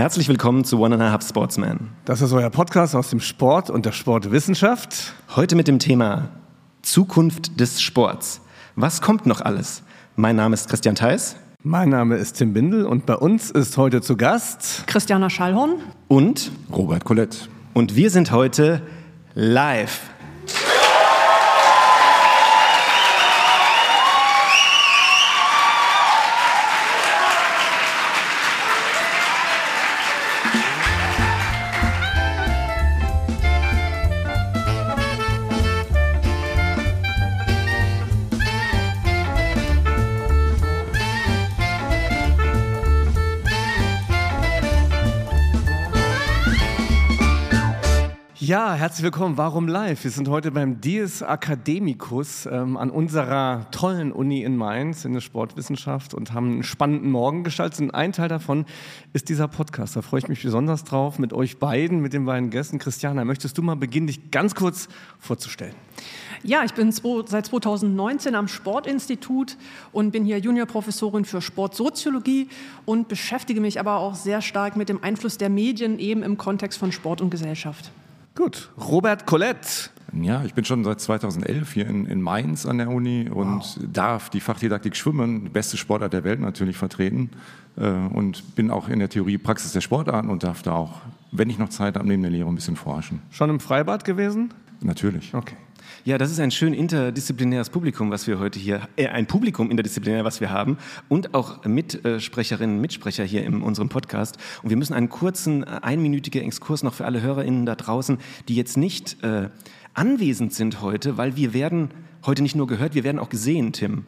Herzlich willkommen zu One and a Half Sportsman. Das ist euer Podcast aus dem Sport und der Sportwissenschaft. Heute mit dem Thema Zukunft des Sports. Was kommt noch alles? Mein Name ist Christian Theis. Mein Name ist Tim Bindel und bei uns ist heute zu Gast Christiana Schallhorn und Robert Colette. Und wir sind heute live. Herzlich willkommen. Warum live? Wir sind heute beim Dies Academicus ähm, an unserer tollen Uni in Mainz in der Sportwissenschaft und haben einen spannenden Morgen gestaltet. Und ein Teil davon ist dieser Podcast. Da freue ich mich besonders drauf mit euch beiden, mit den beiden Gästen. Christiana, möchtest du mal beginnen, dich ganz kurz vorzustellen? Ja, ich bin seit 2019 am Sportinstitut und bin hier Juniorprofessorin für Sportsoziologie und beschäftige mich aber auch sehr stark mit dem Einfluss der Medien eben im Kontext von Sport und Gesellschaft. Gut, Robert Colette. Ja, ich bin schon seit 2011 hier in, in Mainz an der Uni und wow. darf die Fachdidaktik Schwimmen, beste Sportart der Welt natürlich vertreten äh, und bin auch in der Theorie Praxis der Sportarten und darf da auch, wenn ich noch Zeit habe, neben der Lehre ein bisschen forschen. Schon im Freibad gewesen? Natürlich. Okay. Ja, das ist ein schön interdisziplinäres Publikum, was wir heute hier, äh, ein Publikum interdisziplinär, was wir haben und auch Mitsprecherinnen und Mitsprecher hier in unserem Podcast. Und wir müssen einen kurzen, äh, einminütigen Exkurs noch für alle HörerInnen da draußen, die jetzt nicht äh, anwesend sind heute, weil wir werden heute nicht nur gehört, wir werden auch gesehen, Tim.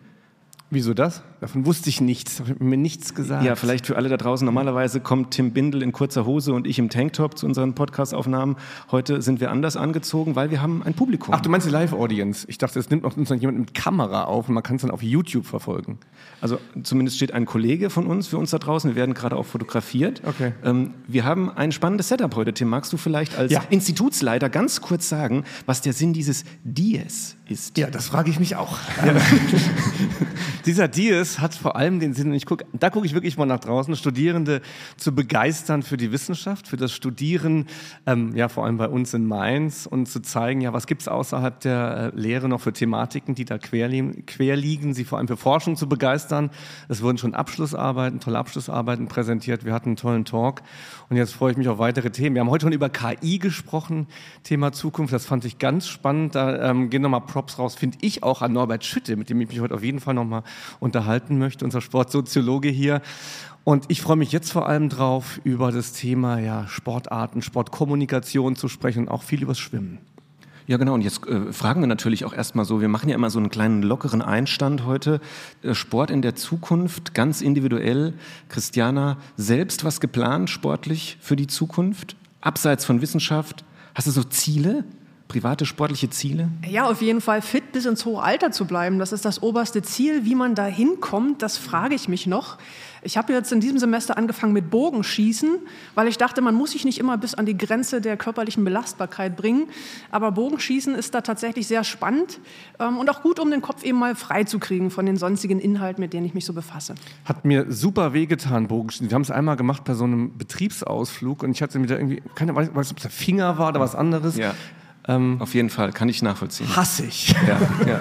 Wieso das? Davon wusste ich nichts, habe mir nichts gesagt. Ja, vielleicht für alle da draußen. Normalerweise kommt Tim Bindel in kurzer Hose und ich im Tanktop zu unseren Podcastaufnahmen. Heute sind wir anders angezogen, weil wir haben ein Publikum. Ach, du meinst die Live-Audience? Ich dachte, es nimmt noch uns noch jemand mit Kamera auf und man kann es dann auf YouTube verfolgen. Also zumindest steht ein Kollege von uns für uns da draußen. Wir werden gerade auch fotografiert. Okay. Ähm, wir haben ein spannendes Setup heute. Tim, magst du vielleicht als ja. Institutsleiter ganz kurz sagen, was der Sinn dieses Dies ist? Ja, das frage ich mich auch. Ja. Dieser Dies hat vor allem den Sinn, und ich guck, da gucke ich wirklich mal nach draußen, Studierende zu begeistern für die Wissenschaft, für das Studieren, ähm, ja vor allem bei uns in Mainz und zu zeigen, ja was gibt es außerhalb der äh, Lehre noch für Thematiken, die da quer, quer liegen, sie vor allem für Forschung zu begeistern. Es wurden schon Abschlussarbeiten, tolle Abschlussarbeiten präsentiert, wir hatten einen tollen Talk und jetzt freue ich mich auf weitere Themen. Wir haben heute schon über KI gesprochen, Thema Zukunft, das fand ich ganz spannend, da ähm, gehen nochmal Props raus, finde ich auch an Norbert Schütte, mit dem ich mich heute auf jeden Fall nochmal unterhalten möchte, unser Sportsoziologe hier. Und ich freue mich jetzt vor allem drauf, über das Thema ja, Sportarten, Sportkommunikation zu sprechen und auch viel übers Schwimmen. Ja, genau. Und jetzt äh, fragen wir natürlich auch erstmal so, wir machen ja immer so einen kleinen lockeren Einstand heute. Äh, Sport in der Zukunft, ganz individuell. Christiana, selbst was geplant sportlich für die Zukunft? Abseits von Wissenschaft? Hast du so Ziele? Private sportliche Ziele? Ja, auf jeden Fall fit bis ins hohe Alter zu bleiben. Das ist das oberste Ziel. Wie man da hinkommt, das frage ich mich noch. Ich habe jetzt in diesem Semester angefangen mit Bogenschießen, weil ich dachte, man muss sich nicht immer bis an die Grenze der körperlichen Belastbarkeit bringen. Aber Bogenschießen ist da tatsächlich sehr spannend ähm, und auch gut, um den Kopf eben mal frei zu kriegen von den sonstigen Inhalten, mit denen ich mich so befasse. Hat mir super wehgetan, Bogenschießen. Wir haben es einmal gemacht bei so einem Betriebsausflug und ich hatte mir da irgendwie, keine Ahnung, ob es der Finger war oder was anderes. Ja. Ähm, Auf jeden Fall, kann ich nachvollziehen. Hassig. Ja, ja.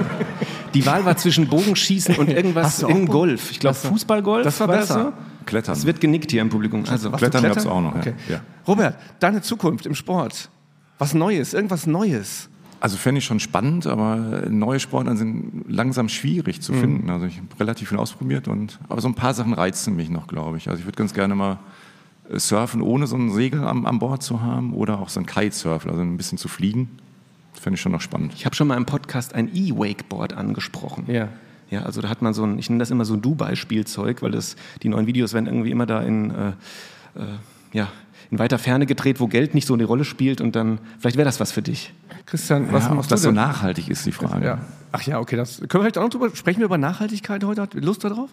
Die Wahl war zwischen Bogenschießen und irgendwas in Golf. Ich glaube Fußballgolf. Das war, besser. So? Klettern. Es wird genickt hier im Publikum. Also Klettern gab es auch noch. Okay. Ja. Robert, deine Zukunft im Sport. Was Neues, irgendwas Neues. Also fände ich schon spannend, aber neue Sportarten sind langsam schwierig zu mhm. finden. Also ich habe relativ viel ausprobiert und aber so ein paar Sachen reizen mich noch, glaube ich. Also ich würde ganz gerne mal surfen, ohne so ein Segel am, an Bord zu haben oder auch so ein Kitesurfen, also ein bisschen zu fliegen. Das fände ich schon noch spannend. Ich habe schon mal im Podcast ein E-Wakeboard angesprochen. Ja. Ja, also da hat man so ein, ich nenne das immer so ein Dubai-Spielzeug, weil das, die neuen Videos werden irgendwie immer da in, äh, äh, ja, in weiter Ferne gedreht, wo Geld nicht so eine Rolle spielt und dann, vielleicht wäre das was für dich. Christian, was ja, machst du das so nachhaltig ist, die Frage. Ja. Ach ja, okay, das können wir vielleicht auch noch drüber, sprechen wir über Nachhaltigkeit heute? Hat Lust darauf?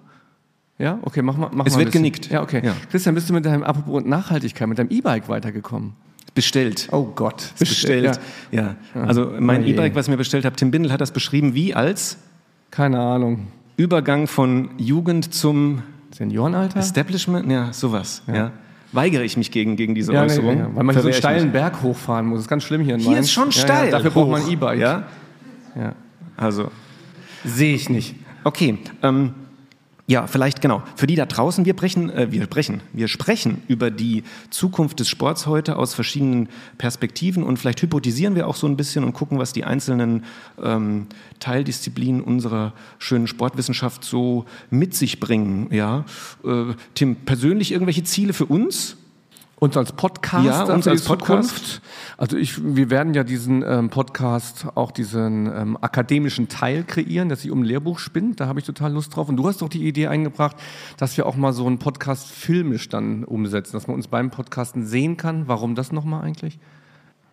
Ja, okay, mach mal. Mach es mal wird genickt. Ja, okay. Ja. Christian, bist du mit deinem Apropos Nachhaltigkeit, mit deinem E-Bike weitergekommen? Bestellt. Oh Gott. Bestellt. Ja. ja. Also mein E-Bike, was ich mir bestellt habe, Tim Bindel hat das beschrieben wie als? Keine Ahnung. Übergang von Jugend zum Seniorenalter? Establishment? Ja, sowas. Ja. ja. weigere ich mich gegen, gegen diese nee, Äußerung. ja, weil man so Verwehre einen steilen. Berg hochfahren muss. Das ist ganz schlimm hier in Hier Mainz. ist schon steil. Dafür braucht man ein E-Bike. Ja? Ja. Also, Sehe ich nicht. okay. Ähm, ja, vielleicht genau. Für die da draußen, wir brechen, äh, wir sprechen, wir sprechen über die Zukunft des Sports heute aus verschiedenen Perspektiven und vielleicht hypotisieren wir auch so ein bisschen und gucken, was die einzelnen ähm, Teildisziplinen unserer schönen Sportwissenschaft so mit sich bringen. Ja, äh, Tim, persönlich irgendwelche Ziele für uns? Uns als Podcast, Ja, uns als Podcast. Zukunft. Also ich, wir werden ja diesen ähm, Podcast auch diesen ähm, akademischen Teil kreieren, der sich um ein Lehrbuch spinnt. Da habe ich total Lust drauf. Und du hast doch die Idee eingebracht, dass wir auch mal so einen Podcast filmisch dann umsetzen, dass man uns beim Podcasten sehen kann. Warum das nochmal eigentlich?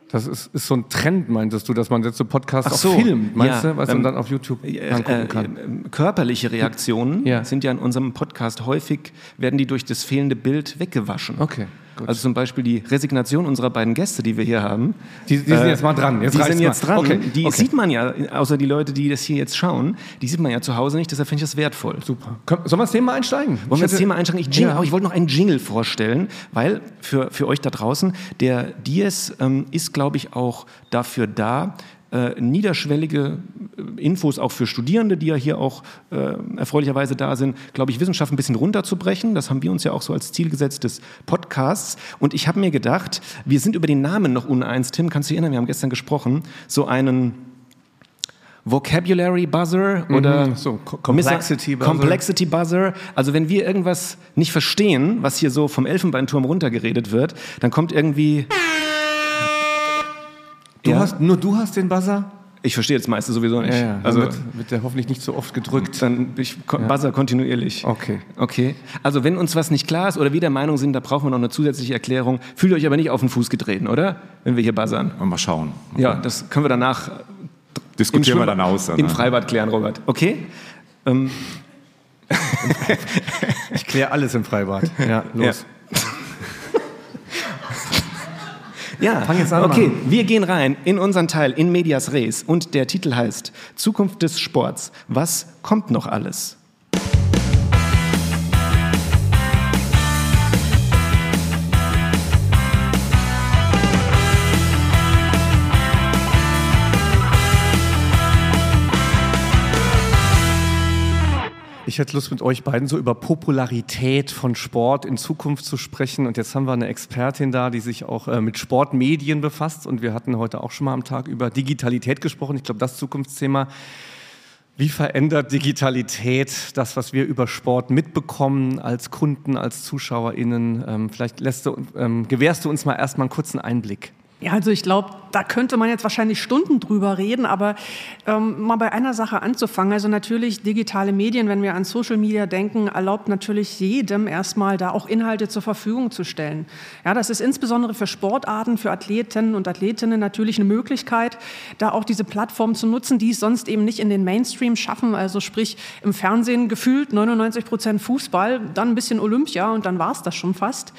Das ist, ist so ein Trend, meintest du, dass man jetzt so Podcasts so, auch filmt, meinst ja, du, was ähm, man dann auf YouTube Äh, angucken kann? äh, körperliche Reaktionen Ja. sind ja in unserem Podcast häufig, werden die durch das fehlende Bild weggewaschen. Okay, gut. Also zum Beispiel die Resignation unserer beiden Gäste, die wir hier haben. Die- die sind jetzt mal dran. Jetzt die sind jetzt mal. dran. Okay, Die okay. sieht man ja, außer die Leute, die das hier jetzt schauen, die sieht man ja zu Hause nicht, deshalb finde ich das wertvoll. Super. Komm, sollen wir das Thema einsteigen? Wollen wir Ich das Thema einsteigen? Ich, jingle, Ja. ich wollte noch einen Jingle vorstellen, weil für, für euch da draußen, der Dies ähm, ist, glaube ich, auch dafür da, äh, niederschwellige äh, Infos auch für Studierende, die ja hier auch äh, erfreulicherweise da sind, glaube ich, Wissenschaft ein bisschen runterzubrechen. Das haben wir uns ja auch so als Ziel gesetzt des Podcasts. Und ich habe mir gedacht, wir sind über den Namen noch uneins. Tim, kannst du dich erinnern, wir haben gestern gesprochen, so einen Vocabulary Buzzer oder Mhm, so, Co- Complexity Buzzer. Complexity Buzzer. Also wenn wir irgendwas nicht verstehen, was hier so vom Elfenbeinturm runtergeredet wird, dann kommt irgendwie. Du Ja. hast, nur du hast den Buzzer? Ich verstehe jetzt meistens sowieso nicht. Ja, ja. Also wird, wird der hoffentlich nicht so oft gedrückt. dann ich buzzer kontinuierlich. Okay. Okay. Also wenn uns was nicht klar ist oder wir der Meinung sind, da brauchen wir noch eine zusätzliche Erklärung, fühlt euch aber nicht auf den Fuß getreten, oder? Wenn wir hier buzzern. Mal schauen. Ja, das können wir danach Diskutieren wir dann aus. Dann, im? Freibad klären, Robert. Okay? Ähm, Ich kläre alles im Freibad. Ja, los. Ja, Fang jetzt an, okay, Mann. wir gehen rein in unseren Teil in Medias Res und der Titel heißt Zukunft des Sports. Was kommt noch alles? Ich hätte Lust mit euch beiden so über Popularität von Sport in Zukunft zu sprechen. Und jetzt haben wir eine Expertin da, die sich auch äh, mit Sportmedien befasst. Und wir hatten heute auch schon mal am Tag über Digitalität gesprochen. Ich glaube, das Zukunftsthema. Wie verändert Digitalität das, was wir über Sport mitbekommen als Kunden, als ZuschauerInnen? Ähm, vielleicht lässt du, ähm, gewährst du uns mal erstmal einen kurzen Einblick. Ja, also ich glaube, da könnte man jetzt wahrscheinlich Stunden drüber reden, aber ähm, mal bei einer Sache anzufangen. Also natürlich digitale Medien, wenn wir an Social Media denken, erlaubt natürlich jedem erstmal da auch Inhalte zur Verfügung zu stellen. Ja, das ist insbesondere für Sportarten, für Athletinnen und Athletinnen natürlich eine Möglichkeit, da auch diese Plattform zu nutzen, die es sonst eben nicht in den Mainstream schaffen. Also sprich im Fernsehen gefühlt 99 Prozent Fußball, dann ein bisschen Olympia und dann war es das schon fast.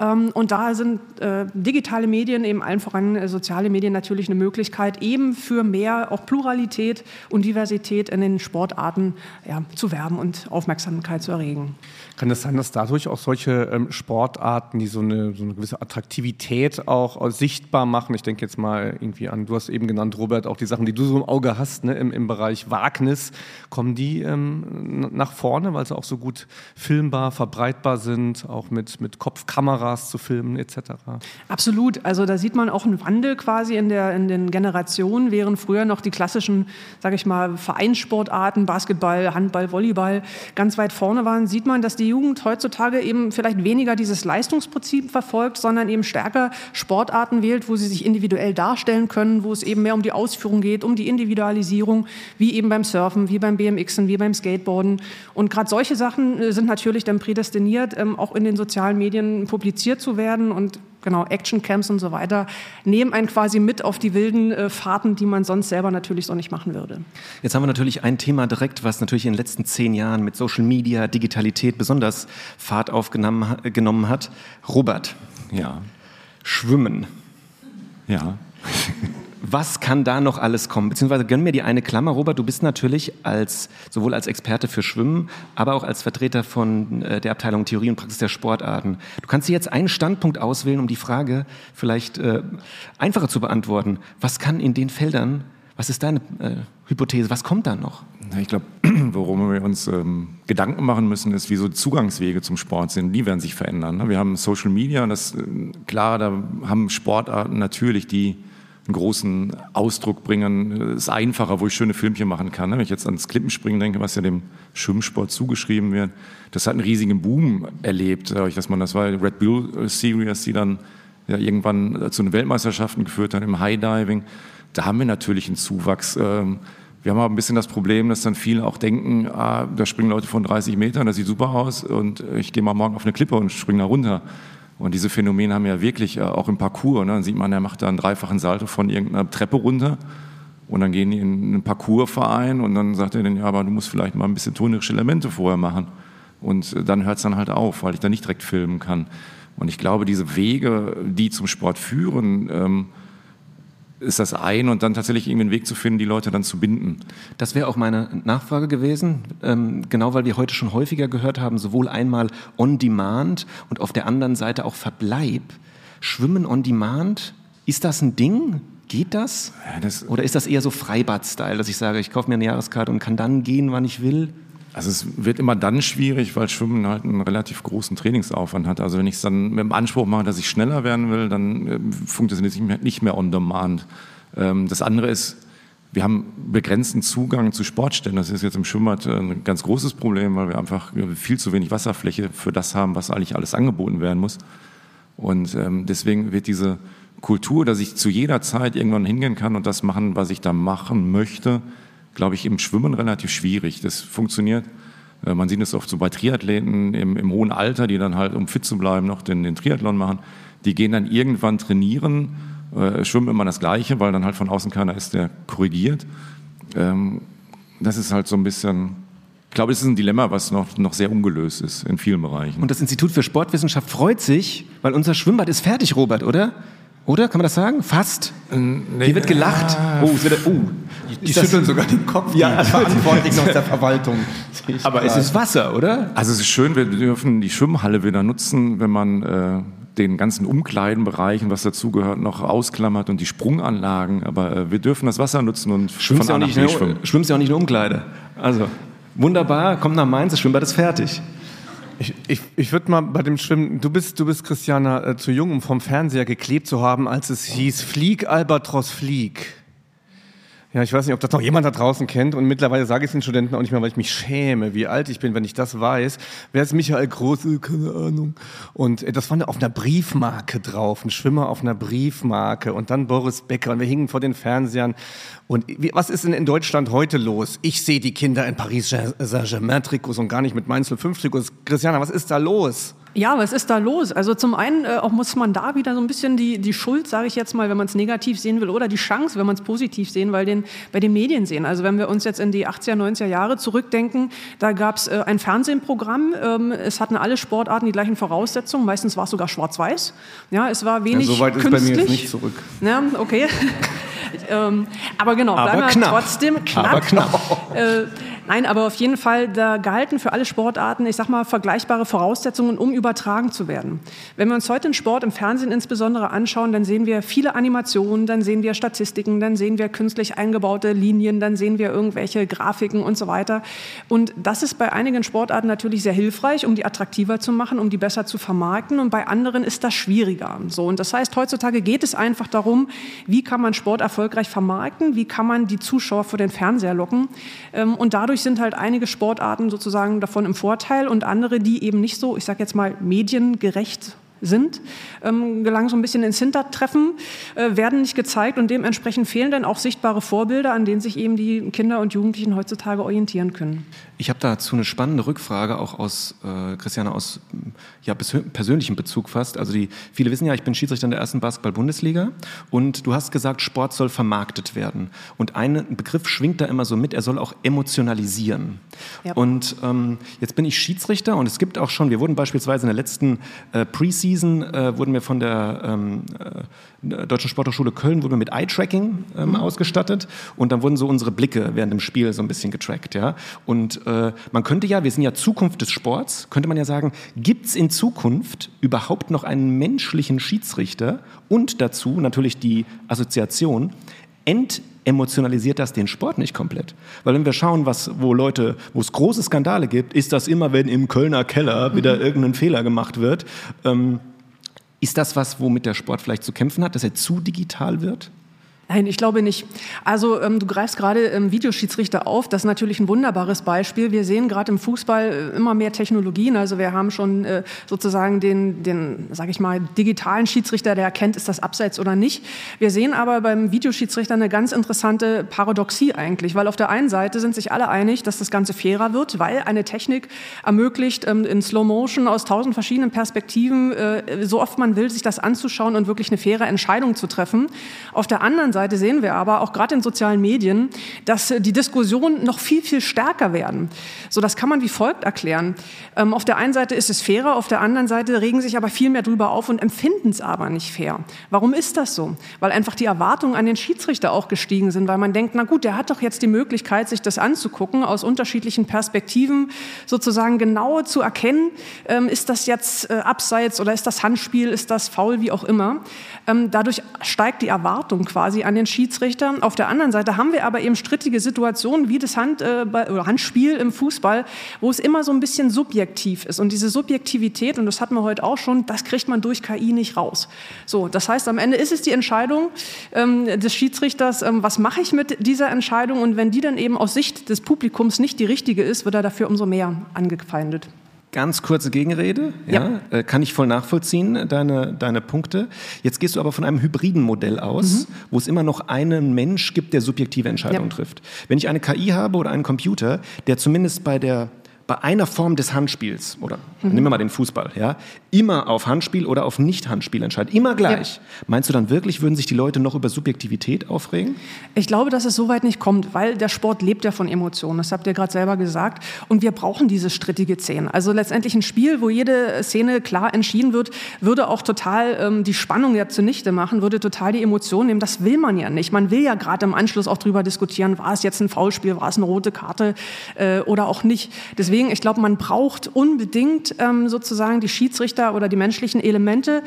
Ähm, Und da sind äh, digitale Medien, eben allen voran äh, soziale Medien natürlich eine Möglichkeit, eben für mehr auch Pluralität und Diversität in den Sportarten ja, zu werben und Aufmerksamkeit zu erregen. Kann es sein, dass dadurch auch solche ähm, Sportarten, die so eine, so eine gewisse Attraktivität auch äh, sichtbar machen, ich denke jetzt mal irgendwie an, du hast eben genannt, Robert, auch die Sachen, die du so im Auge hast, ne, im, im Bereich Wagnis, kommen die ähm, nach vorne, weil sie auch so gut filmbar, verbreitbar sind, auch mit, mit Kopfkameras zu filmen etc.? Absolut. Also da sieht man auch einen Wandel quasi in, der, in den Generationen, während früher noch die klassischen, sage ich mal, Vereinssportarten, Basketball, Handball, Volleyball ganz weit vorne waren, sieht man, dass die Jugend heutzutage eben vielleicht weniger dieses Leistungsprinzip verfolgt, sondern eben stärker Sportarten wählt, wo sie sich individuell darstellen können, wo es eben mehr um die Ausführung geht, um die Individualisierung, wie eben beim Surfen, wie beim BMXen, wie beim Skateboarden. Und gerade solche Sachen äh, sind natürlich dann prädestiniert, ähm, auch in den sozialen Medien publiziert zu werden und genau Actioncamps und so weiter nehmen einen quasi mit auf die wilden äh, Fahrten, die man sonst selber natürlich so nicht machen würde. Jetzt haben wir natürlich ein Thema direkt, was natürlich in den letzten zehn Jahren mit Social Media, Digitalität besonders Fahrt aufgenommen ha- genommen hat. Robert, Ja, Schwimmen. ja. Was kann da noch alles kommen? Beziehungsweise gönn mir die eine Klammer, Robert, du bist natürlich als, sowohl als Experte für Schwimmen, aber auch als Vertreter von äh, der Abteilung Theorie und Praxis der Sportarten. Du kannst dir jetzt einen Standpunkt auswählen, um die Frage vielleicht äh, einfacher zu beantworten. Was kann in den Feldern was ist deine äh, Hypothese? Was kommt da noch? Ich glaube, worum wir uns ähm, Gedanken machen müssen, ist, wie so Zugangswege zum Sport sind. Die werden sich verändern. Ne? Wir haben Social Media und das, äh, klar, da haben Sportarten natürlich, die einen großen Ausdruck bringen. Ist einfacher, wo ich schöne Filmchen machen kann. Ne? Wenn ich jetzt ans Klippenspringen denke, was ja dem Schwimmsport zugeschrieben wird, das hat einen riesigen Boom erlebt. Dass man, das war Red Bull Series, die dann ja, irgendwann zu den Weltmeisterschaften geführt hat im High Diving da haben wir natürlich einen Zuwachs. Ähm, wir haben aber ein bisschen das Problem, dass dann viele auch denken, ah, da springen Leute von 30 Metern, das sieht super aus und ich gehe mal morgen auf eine Klippe und springe da runter. Und diese Phänomene haben ja wirklich äh, auch im Parcours. Ne? Dann sieht man, er macht da einen dreifachen Salto von irgendeiner Treppe runter und dann gehen die in einen Parcoursverein und dann sagt er dann, ja, aber du musst vielleicht mal ein bisschen tonerische Elemente vorher machen. Und äh, dann hört es dann halt auf, weil ich da nicht direkt filmen kann. Und ich glaube, diese Wege, die zum Sport führen, ähm, ist das ein und dann tatsächlich irgendwie einen Weg zu finden, die Leute dann zu binden. Das wäre auch meine Nachfrage gewesen, ähm, genau weil wir heute schon häufiger gehört haben, sowohl einmal on demand und auf der anderen Seite auch Verbleib. Schwimmen on demand, ist das ein Ding? Geht das? Ja, das Oder ist das eher so Freibad-Style, dass ich sage, ich kaufe mir eine Jahreskarte und kann dann gehen, wann ich will? Also es wird immer dann schwierig, weil Schwimmen halt einen relativ großen Trainingsaufwand hat. Also wenn ich es dann mit dem Anspruch mache, dass ich schneller werden will, dann äh, funktioniert es nicht mehr on demand. Ähm, das andere ist, wir haben begrenzten Zugang zu Sportstellen. Das ist jetzt im Schwimmbad äh, ein ganz großes Problem, weil wir einfach viel zu wenig Wasserfläche für das haben, was eigentlich alles angeboten werden muss. Und ähm, deswegen wird diese Kultur, dass ich zu jeder Zeit irgendwann hingehen kann und das machen, was ich da machen möchte, glaube ich, im Schwimmen relativ schwierig. Das funktioniert. Äh, man sieht es oft so bei Triathleten im, im, hohen Alter, die dann halt, um fit zu bleiben, noch den, den Triathlon machen. Die gehen dann irgendwann trainieren, äh, schwimmen immer das Gleiche, weil dann halt von außen keiner ist, der korrigiert. Ähm, das ist halt so ein bisschen, ich glaube, es ist ein Dilemma, was noch, noch sehr ungelöst ist in vielen Bereichen. Und das Institut für Sportwissenschaft freut sich, weil unser Schwimmbad ist fertig, Robert, oder? Oder? Kann man das sagen? Fast? Nee, Hier wird gelacht. Oh, es wird, oh. Die, die schütteln sogar den Kopf. Ja, also Verantwortlichen aus der Verwaltung. Aber es ist Wasser, oder? Also es ist schön, wir dürfen die Schwimmhalle wieder nutzen, wenn man äh, den ganzen Umkleidenbereichen, was dazugehört, noch ausklammert und die Sprunganlagen. Aber äh, wir dürfen das Wasser nutzen und schwimmst ja auch nicht schwimmen. Schwimmst ja auch nicht in Umkleide. Also wunderbar, kommt nach Mainz, das Schwimmbad ist fertig. Ich, ich, ich würde mal bei dem Schwimmen, du bist, du bist Christiana, äh, zu jung, um vom Fernseher geklebt zu haben, als es hieß, flieg, Albatros, flieg. Ja, ich weiß nicht, ob das noch jemand da draußen kennt und mittlerweile sage ich es den Studenten auch nicht mehr, weil ich mich schäme, wie alt ich bin, wenn ich das weiß. Wer ist Michael Große? Keine Ahnung. Und äh, das war auf einer Briefmarke drauf, ein Schwimmer auf einer Briefmarke und dann Boris Becker und wir hingen vor den Fernsehern. Und wie, was ist denn in Deutschland heute los? Ich sehe die Kinder in Paris Saint-Germain-Trikots und gar nicht mit Mainz 05 Trikots. Christiana, was ist da los? Ja, was ist da los? Also zum einen äh, auch muss man da wieder so ein bisschen die, die Schuld, sage ich jetzt mal, wenn man es negativ sehen will, oder die Chance, wenn man es positiv sehen, weil den, bei den Medien sehen. Also wenn wir uns jetzt in die 80er, 90er Jahre zurückdenken, da gab es äh, ein Fernsehprogramm, ähm, es hatten alle Sportarten die gleichen Voraussetzungen, meistens war es sogar schwarz-weiß. Ja, es war wenig ja, so weit künstlich. ist bei mir jetzt nicht zurück. Ja, okay. ähm, aber genau, aber bleiben wir trotzdem knapp. Aber knapp. Äh, Nein, aber auf jeden Fall, da galten für alle Sportarten, ich sag mal, vergleichbare Voraussetzungen, um übertragen zu werden. Wenn wir uns heute den Sport im Fernsehen insbesondere anschauen, dann sehen wir viele Animationen, dann sehen wir Statistiken, dann sehen wir künstlich eingebaute Linien, dann sehen wir irgendwelche Grafiken und so weiter. Und das ist bei einigen Sportarten natürlich sehr hilfreich, um die attraktiver zu machen, um die besser zu vermarkten. Und bei anderen ist das schwieriger. So, und das heißt, heutzutage geht es einfach darum, wie kann man Sport erfolgreich vermarkten, wie kann man die Zuschauer vor den Fernseher locken. Ähm, und dadurch dadurch sind halt einige Sportarten sozusagen davon im Vorteil und andere, die eben nicht so, ich sage jetzt mal, mediengerecht sind, ähm, gelangen so ein bisschen ins Hintertreffen, äh, werden nicht gezeigt und dementsprechend fehlen dann auch sichtbare Vorbilder, an denen sich eben die Kinder und Jugendlichen heutzutage orientieren können. Ich habe dazu eine spannende Rückfrage, auch aus, äh, Christiane, aus ja, persönlichem Bezug fast. Also die, viele wissen ja, ich bin Schiedsrichter in der ersten Basketball-Bundesliga und du hast gesagt, Sport soll vermarktet werden. Und ein Begriff schwingt da immer so mit, er soll auch emotionalisieren. Ja. Und ähm, jetzt bin ich Schiedsrichter und es gibt auch schon, wir wurden beispielsweise in der letzten äh, Preseason zugewiesen, äh, wurden wir von der ähm, äh, Deutschen Sporthochschule Köln wurden wir mit Eye-Tracking ähm, mhm. ausgestattet und dann wurden so unsere Blicke während dem Spiel so ein bisschen getrackt. Ja? Und äh, man könnte ja, wir sind ja Zukunft des Sports, könnte man ja sagen, gibt es in Zukunft überhaupt noch einen menschlichen Schiedsrichter und dazu natürlich die Assoziation, entemotionalisiert das den Sport nicht komplett. Weil wenn wir schauen, was, wo Leute, wo es große Skandale gibt, ist das immer, wenn im Kölner Keller wieder mhm. irgendein Fehler gemacht wird. Ähm, ist das was, womit der Sport vielleicht zu kämpfen hat, dass er zu digital wird? Nein, ich glaube nicht. Also ähm, du greifst gerade ähm, Videoschiedsrichter auf. Das ist natürlich ein wunderbares Beispiel. Wir sehen gerade im Fußball äh, immer mehr Technologien. Also wir haben schon äh, sozusagen den, den sage ich mal, digitalen Schiedsrichter, der erkennt, ist das abseits oder nicht. Wir sehen aber beim Videoschiedsrichter eine ganz interessante Paradoxie eigentlich, weil auf der einen Seite sind sich alle einig, dass das Ganze fairer wird, weil eine Technik ermöglicht, ähm, in Slow Motion aus tausend verschiedenen Perspektiven, äh, so oft man will, sich das anzuschauen und wirklich eine faire Entscheidung zu treffen. Auf der anderen Seite sehen wir aber auch gerade in sozialen Medien, dass die Diskussionen noch viel, viel stärker werden. So, das kann man wie folgt erklären. Ähm, auf der einen Seite ist es fairer, auf der anderen Seite regen sich aber viel mehr drüber auf und empfinden es aber nicht fair. Warum ist das so? Weil einfach die Erwartungen an den Schiedsrichter auch gestiegen sind, weil man denkt, na gut, der hat doch jetzt die Möglichkeit, sich das anzugucken, aus unterschiedlichen Perspektiven sozusagen genau zu erkennen, ähm, ist das jetzt äh, abseits oder ist das Handspiel, ist das faul, wie auch immer. Ähm, dadurch steigt die Erwartung quasi an den Schiedsrichter. Auf der anderen Seite haben wir aber eben strittige Situationen wie das Hand, äh, Handspiel im Fußball, wo es immer so ein bisschen subjektiv ist. Und diese Subjektivität, und das hatten wir heute auch schon, das kriegt man durch KI nicht raus. So, das heißt, am Ende ist es die Entscheidung ähm, des Schiedsrichters, ähm, was mache ich mit dieser Entscheidung? Und wenn die dann eben aus Sicht des Publikums nicht die richtige ist, wird er dafür umso mehr angefeindet. Ganz kurze Gegenrede, ja. ja. Äh, kann ich voll nachvollziehen, deine, deine Punkte. Jetzt gehst du aber von einem hybriden Modell aus, mhm. wo es immer noch einen Mensch gibt, der subjektive Entscheidungen ja. trifft. Wenn ich eine KI habe oder einen Computer, der zumindest bei der bei einer Form des Handspiels, oder mhm. nehmen wir mal den Fußball, ja, immer auf Handspiel oder auf Nicht-Handspiel entscheidet, immer gleich. Ja. Meinst du dann wirklich, würden sich die Leute noch über Subjektivität aufregen? Ich glaube, dass es so weit nicht kommt, weil der Sport lebt ja von Emotionen. Das habt ihr gerade selber gesagt. Und wir brauchen diese strittige Szene. Also letztendlich ein Spiel, wo jede Szene klar entschieden wird, würde auch total ähm, die Spannung ja zunichte machen, würde total die Emotionen nehmen. Das will man ja nicht. Man will ja gerade im Anschluss auch drüber diskutieren, war es jetzt ein Foulspiel, war es eine rote Karte äh, oder auch nicht. Deswegen deswegen, ich glaube, man braucht unbedingt ähm, sozusagen die Schiedsrichter oder die menschlichen Elemente.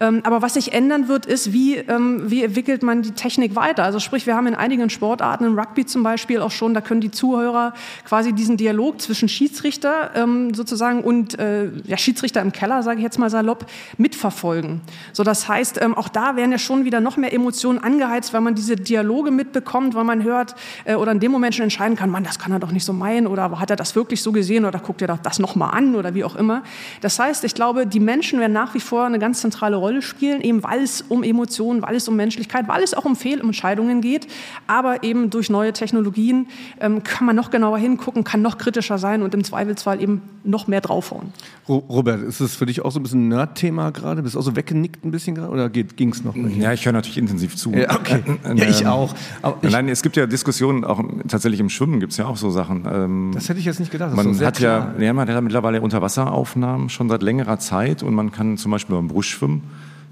Ähm, aber was sich ändern wird, ist, wie, ähm, wie entwickelt man die Technik weiter? Also sprich, wir haben in einigen Sportarten, im Rugby zum Beispiel auch schon, da können die Zuhörer quasi diesen Dialog zwischen Schiedsrichter ähm, sozusagen und äh, ja, Schiedsrichter im Keller, sage ich jetzt mal salopp, mitverfolgen. So, das heißt, ähm, auch da werden ja schon wieder noch mehr Emotionen angeheizt, weil man diese Dialoge mitbekommt, weil man hört äh, oder in dem Moment schon entscheiden kann, man, das kann er doch nicht so meinen oder hat er das wirklich so gesehen? Gesehen oder guck dir doch das nochmal an oder wie auch immer. Das heißt, ich glaube, die Menschen werden nach wie vor eine ganz zentrale Rolle spielen, eben weil es um Emotionen, weil es um Menschlichkeit, weil es auch um Fehlentscheidungen geht. Aber eben durch neue Technologien ähm, kann man noch genauer hingucken, kann noch kritischer sein und im Zweifelsfall eben noch mehr draufhauen. Robert, ist das für dich auch so ein bisschen ein Nerd-Thema gerade? Bist du auch so weggenickt ein bisschen gerade oder ging es noch? Ja, ich höre natürlich intensiv zu. Ja, okay. ja ich auch. Ich Nein, es gibt ja Diskussionen, auch tatsächlich im Schwimmen gibt es ja auch so Sachen. Ähm, das hätte ich jetzt nicht gedacht. man hat ja, ja, man hat ja mittlerweile Unterwasseraufnahmen schon seit längerer Zeit und man kann zum Beispiel beim Brustschwimmen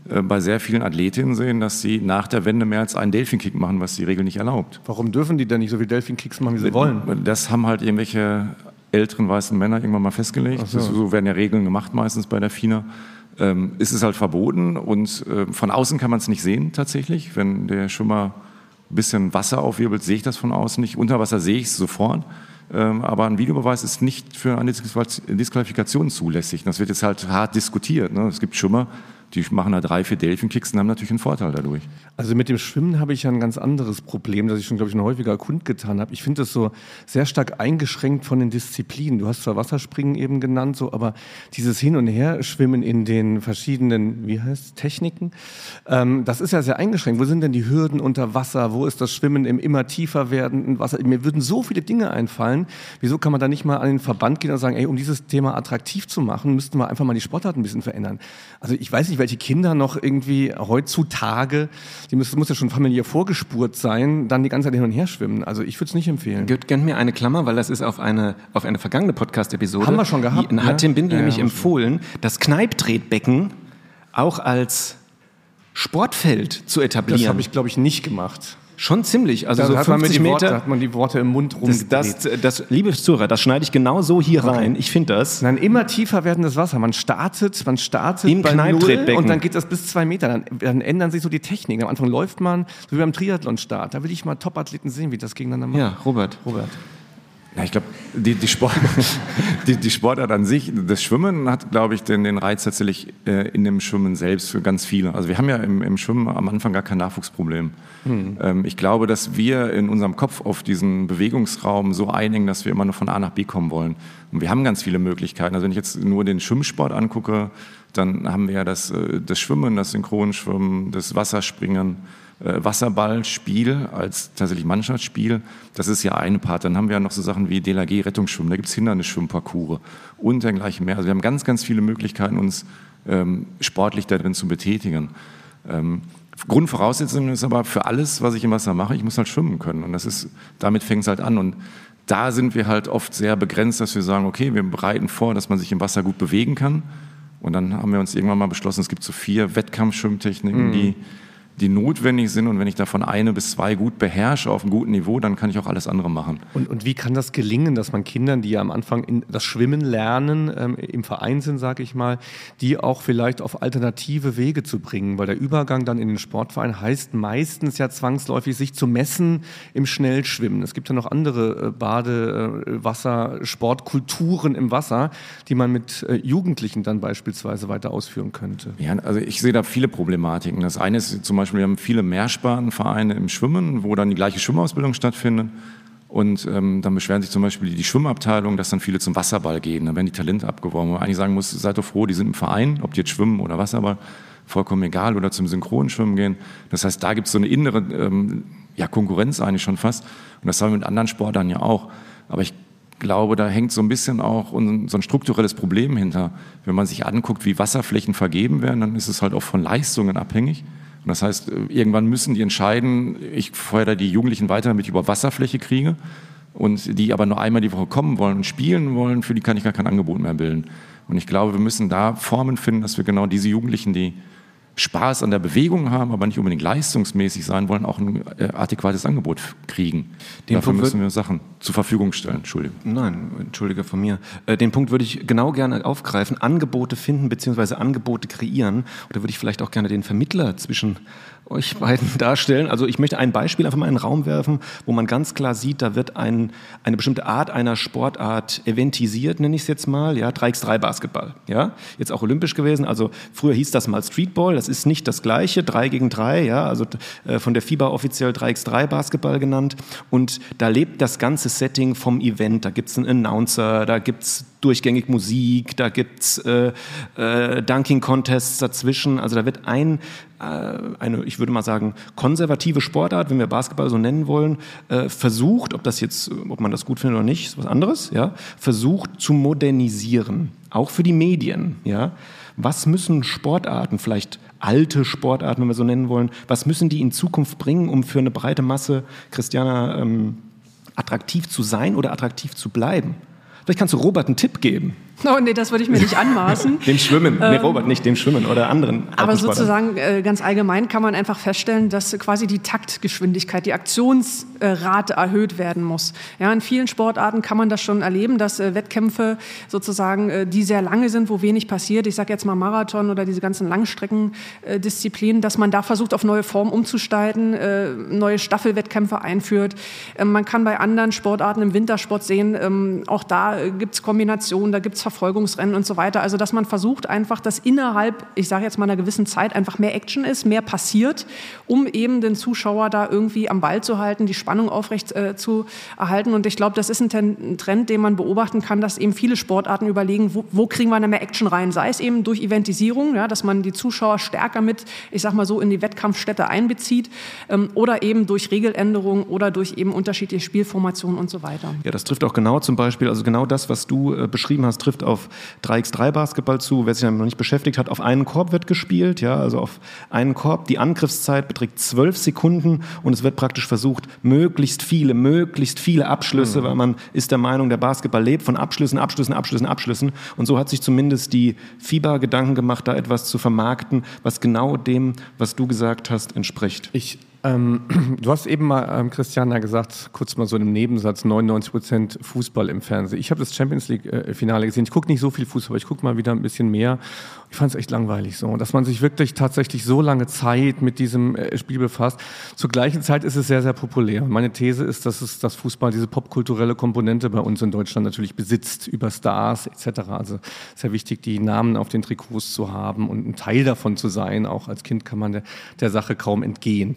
äh, bei sehr vielen Athletinnen sehen, dass sie nach der Wende mehr als einen Delfinkick machen, was die Regel nicht erlaubt. Warum dürfen die denn nicht so viele Delfinkicks machen, wie sie wollen? Das haben halt irgendwelche älteren weißen Männer irgendwann mal festgelegt. So. so. werden ja Regeln gemacht meistens bei der FINA. Ähm, ist es halt verboten und äh, von außen kann man es nicht sehen tatsächlich. Wenn der Schwimmer ein bisschen Wasser aufwirbelt, sehe ich das von außen nicht. Unter Wasser sehe ich es sofort. Ähm, aber ein Videobeweis ist nicht für eine Disqualifikation zulässig. Das wird jetzt halt hart diskutiert. Ne? Es gibt Schwimmer, die machen da drei, vier Delfin-Kicks und haben natürlich einen Vorteil dadurch. Also mit dem Schwimmen habe ich ja ein ganz anderes Problem, das ich schon, glaube ich, schon häufiger kundgetan habe. Ich finde das so sehr stark eingeschränkt von den Disziplinen. Du hast zwar Wasserspringen eben genannt, so, aber dieses Hin- und Her-Schwimmen in den verschiedenen, wie heißt Techniken, ähm, das ist ja sehr eingeschränkt. Wo sind denn die Hürden unter Wasser? Wo ist das Schwimmen im immer tiefer werdenden Wasser? Mir würden so viele Dinge einfallen. Wieso kann man da nicht mal an den Verband gehen und sagen, ey, um dieses Thema attraktiv zu machen, müssten wir einfach mal die Sportart ein bisschen verändern? Also ich weiß nicht, nicht, welche Kinder noch irgendwie heutzutage, die muss, muss ja schon familiär vorgespurt sein, dann die ganze Zeit hin und her schwimmen. Also ich würde es nicht empfehlen. Gönnt mir eine Klammer, weil das ist auf eine, auf eine vergangene Podcast-Episode. Haben wir schon gehabt. Die, hat Tim Bindel ja, nämlich empfohlen, das Kneiptretbecken auch als Sportfeld zu etablieren. Das habe ich, glaube ich, nicht gemacht. Schon ziemlich. Also Da so hat man, mir 50 die Worte, Meter. hat man die Worte im Mund Das, rumgedreht. das, das, liebe Zuhörer, das schneide ich genau so hier rein. Ich finde das. Nein, immer tiefer werdendes Wasser. Man startet, man startet Im bei Null und dann geht das bis zwei Meter. Dann, dann ändern sich so die Techniken. Am Anfang läuft man, so wie beim Triathlon-Start. Da will ich mal Top-Athleten sehen, wie das gegeneinander macht. Ja, Robert. Robert. Ja, ich glaube, die, die, Sport, die, die Sportart an sich, das Schwimmen hat, glaube ich, den, den Reiz tatsächlich äh, in dem Schwimmen selbst für ganz viele. Also wir haben ja im, im Schwimmen am Anfang gar kein Nachwuchsproblem. Ähm, ich glaube, dass wir in unserem Kopf auf diesen Bewegungsraum so einigen, dass wir immer nur von A nach B kommen wollen. Und wir haben ganz viele Möglichkeiten. Also wenn ich jetzt nur den Schwimmsport angucke, dann haben wir ja das, äh, das Schwimmen, das Synchronschwimmen, das Wasserspringen, Wasserballspiel als tatsächlich Mannschaftsspiel, das ist ja eine Part. Dann haben wir ja noch so Sachen wie DLRG, Rettungsschwimmen, da gibt es Hindernisschwimmparcours und dergleichen mehr. Also wir haben ganz, ganz viele Möglichkeiten, uns ähm, sportlich darin zu betätigen. Ähm, Grundvoraussetzung ist aber für alles, was ich im Wasser mache, ich muss halt schwimmen können. Und das ist, damit fängt es halt an. Und da sind wir halt oft sehr begrenzt, dass wir sagen, okay, wir bereiten vor, dass man sich im Wasser gut bewegen kann. Und dann haben wir uns irgendwann mal beschlossen, es gibt so vier Wettkampfschwimmtechniken, die, die notwendig sind. Und wenn ich davon eine bis zwei gut beherrsche auf einem guten Niveau, dann kann ich auch alles andere machen. Und, und wie kann das gelingen, dass man Kindern, die ja am Anfang in das Schwimmen lernen, ähm, im Verein sind, sage ich mal, die auch vielleicht auf alternative Wege zu bringen? Weil der Übergang dann in den Sportverein heißt meistens ja zwangsläufig, sich zu messen im Schnellschwimmen. Es gibt ja noch andere äh, Bade-, äh, Sportkulturen im Wasser, die man mit äh, Jugendlichen dann beispielsweise weiter ausführen könnte. Ja, also ich sehe da viele Problematiken. Das eine ist zum Beispiel, wir haben viele Mehrspartenvereine im Schwimmen, wo dann die gleiche Schwimmausbildung stattfindet. Und ähm, dann beschweren sich zum Beispiel die Schwimmabteilung, dass dann viele zum Wasserball gehen. Dann werden die Talente abgeworben. Wo man eigentlich sagen muss, seid doch froh, die sind im Verein, ob die jetzt schwimmen oder Wasserball, vollkommen egal. Oder zum Synchronschwimmen gehen. Das heißt, da gibt es so eine innere ähm, ja, Konkurrenz eigentlich schon fast. Und das haben wir mit anderen Sportarten ja auch. Aber ich glaube, da hängt so ein bisschen auch so ein strukturelles Problem hinter. Wenn man sich anguckt, wie Wasserflächen vergeben werden, dann ist es halt auch von Leistungen abhängig. Und das heißt, äh, irgendwann müssen die entscheiden, ich fördere die Jugendlichen weiter, damit ich über Wasserfläche kriege. Und die aber nur einmal die Woche kommen wollen und spielen wollen, für die kann ich gar kein Angebot mehr bilden. Und ich glaube, wir müssen da Formen finden, dass wir genau diese Jugendlichen, die Spaß an der Bewegung haben, aber nicht unbedingt leistungsmäßig sein wollen, auch ein äh, adäquates Angebot kriegen. Den Dafür Punkt müssen wir Sachen zur Verfügung stellen. Entschuldigung. Nein, entschuldige von mir. Äh, Den Punkt würde ich genau gerne aufgreifen. Angebote finden bzw. Angebote kreieren. Oder würde ich vielleicht auch gerne den Vermittler zwischen euch beiden darstellen. Also ich möchte ein Beispiel einfach mal in den Raum werfen, wo man ganz klar sieht, da wird ein, eine bestimmte Art einer Sportart eventisiert, nenne ich es jetzt mal. Ja, 3x3 Basketball. Ja, jetzt auch olympisch gewesen. Also früher hieß das mal Streetball. Das ist nicht das Gleiche. 3 gegen 3. Ja, also äh, von der FIBA offiziell 3x3 Basketball genannt. Und da lebt das ganze Setting vom Event. Da gibt es einen Announcer, da gibt es durchgängig Musik, da gibt es äh, äh, Dunking-Contests dazwischen. Also da wird ein, eine, ich würde mal sagen, konservative Sportart, wenn wir Basketball so nennen wollen, äh, versucht, ob das jetzt, ob man das gut findet oder nicht, ist was anderes, ja, versucht zu modernisieren, auch für die Medien, ja. Was müssen Sportarten, vielleicht alte Sportarten, wenn wir so nennen wollen, was müssen die in Zukunft bringen, um für eine breite Masse, Christiana, ähm, attraktiv zu sein oder attraktiv zu bleiben? Vielleicht kannst du Robert einen Tipp geben. Oh nee, das würde ich mir nicht anmaßen. Dem Schwimmen. nee, Robert, nicht dem Schwimmen oder anderen. Ähm, Aber sozusagen äh, ganz allgemein kann man einfach feststellen, dass quasi die Taktgeschwindigkeit, die Aktionsrate erhöht werden muss. Ja, in vielen Sportarten kann man das schon erleben, dass äh, Wettkämpfe sozusagen, äh, die sehr lange sind, wo wenig passiert, ich sage jetzt mal Marathon oder diese ganzen Langstreckendisziplinen, dass man da versucht, auf neue Formen umzusteigen, äh, neue Staffelwettkämpfe einführt. Ähm, man kann bei anderen Sportarten im Wintersport sehen, ähm, auch da gibt es Kombinationen, da gibt es Verfolgungsrennen und so weiter. Also dass man versucht einfach, dass innerhalb, ich sage jetzt mal einer gewissen Zeit einfach mehr Action ist, mehr passiert, um eben den Zuschauer da irgendwie am Ball zu halten, die Spannung aufrecht äh, zu erhalten. Und ich glaube, das ist ein, ein Trend, den man beobachten kann, dass eben viele Sportarten überlegen, wo, wo kriegen wir da mehr Action rein? Sei es eben durch Eventisierung, ja, dass man die Zuschauer stärker mit, ich sag mal so, in die Wettkampfstätte einbezieht, ähm, oder eben durch Regeländerungen oder durch eben unterschiedliche Spielformationen und so weiter. Ja, das trifft auch genau zum Beispiel, also genau das, was du äh, beschrieben hast, trifft trifft auf 3x3 Basketball zu. Wer sich damit noch nicht beschäftigt hat, auf einen Korb wird gespielt, ja, also auf einen Korb. Die Angriffszeit beträgt zwölf Sekunden und es wird praktisch versucht, möglichst viele, möglichst viele Abschlüsse, mhm. weil man ist der Meinung, der Basketball lebt von Abschlüssen, Abschlüssen, Abschlüssen, Abschlüssen. Und so hat sich zumindest die FIBA Gedanken gemacht, da etwas zu vermarkten, was genau dem, was du gesagt hast, entspricht. Ich ähm, du hast eben mal, ähm, Christiana, gesagt, kurz mal so einem Nebensatz, 99 Prozent Fußball im Fernsehen. Ich habe das Champions League-Finale äh, gesehen. Ich gucke nicht so viel Fußball, ich gucke mal wieder ein bisschen mehr. Ich fand es echt langweilig so, dass man sich wirklich tatsächlich so lange Zeit mit diesem äh, Spiel befasst. Zur gleichen Zeit ist es sehr, sehr populär. Meine These ist, dass es, dass Fußball diese popkulturelle Komponente bei uns in Deutschland natürlich besitzt, über Stars etc. Also sehr wichtig, die Namen auf den Trikots zu haben und ein Teil davon zu sein. Auch als Kind kann man der, der Sache kaum entgehen.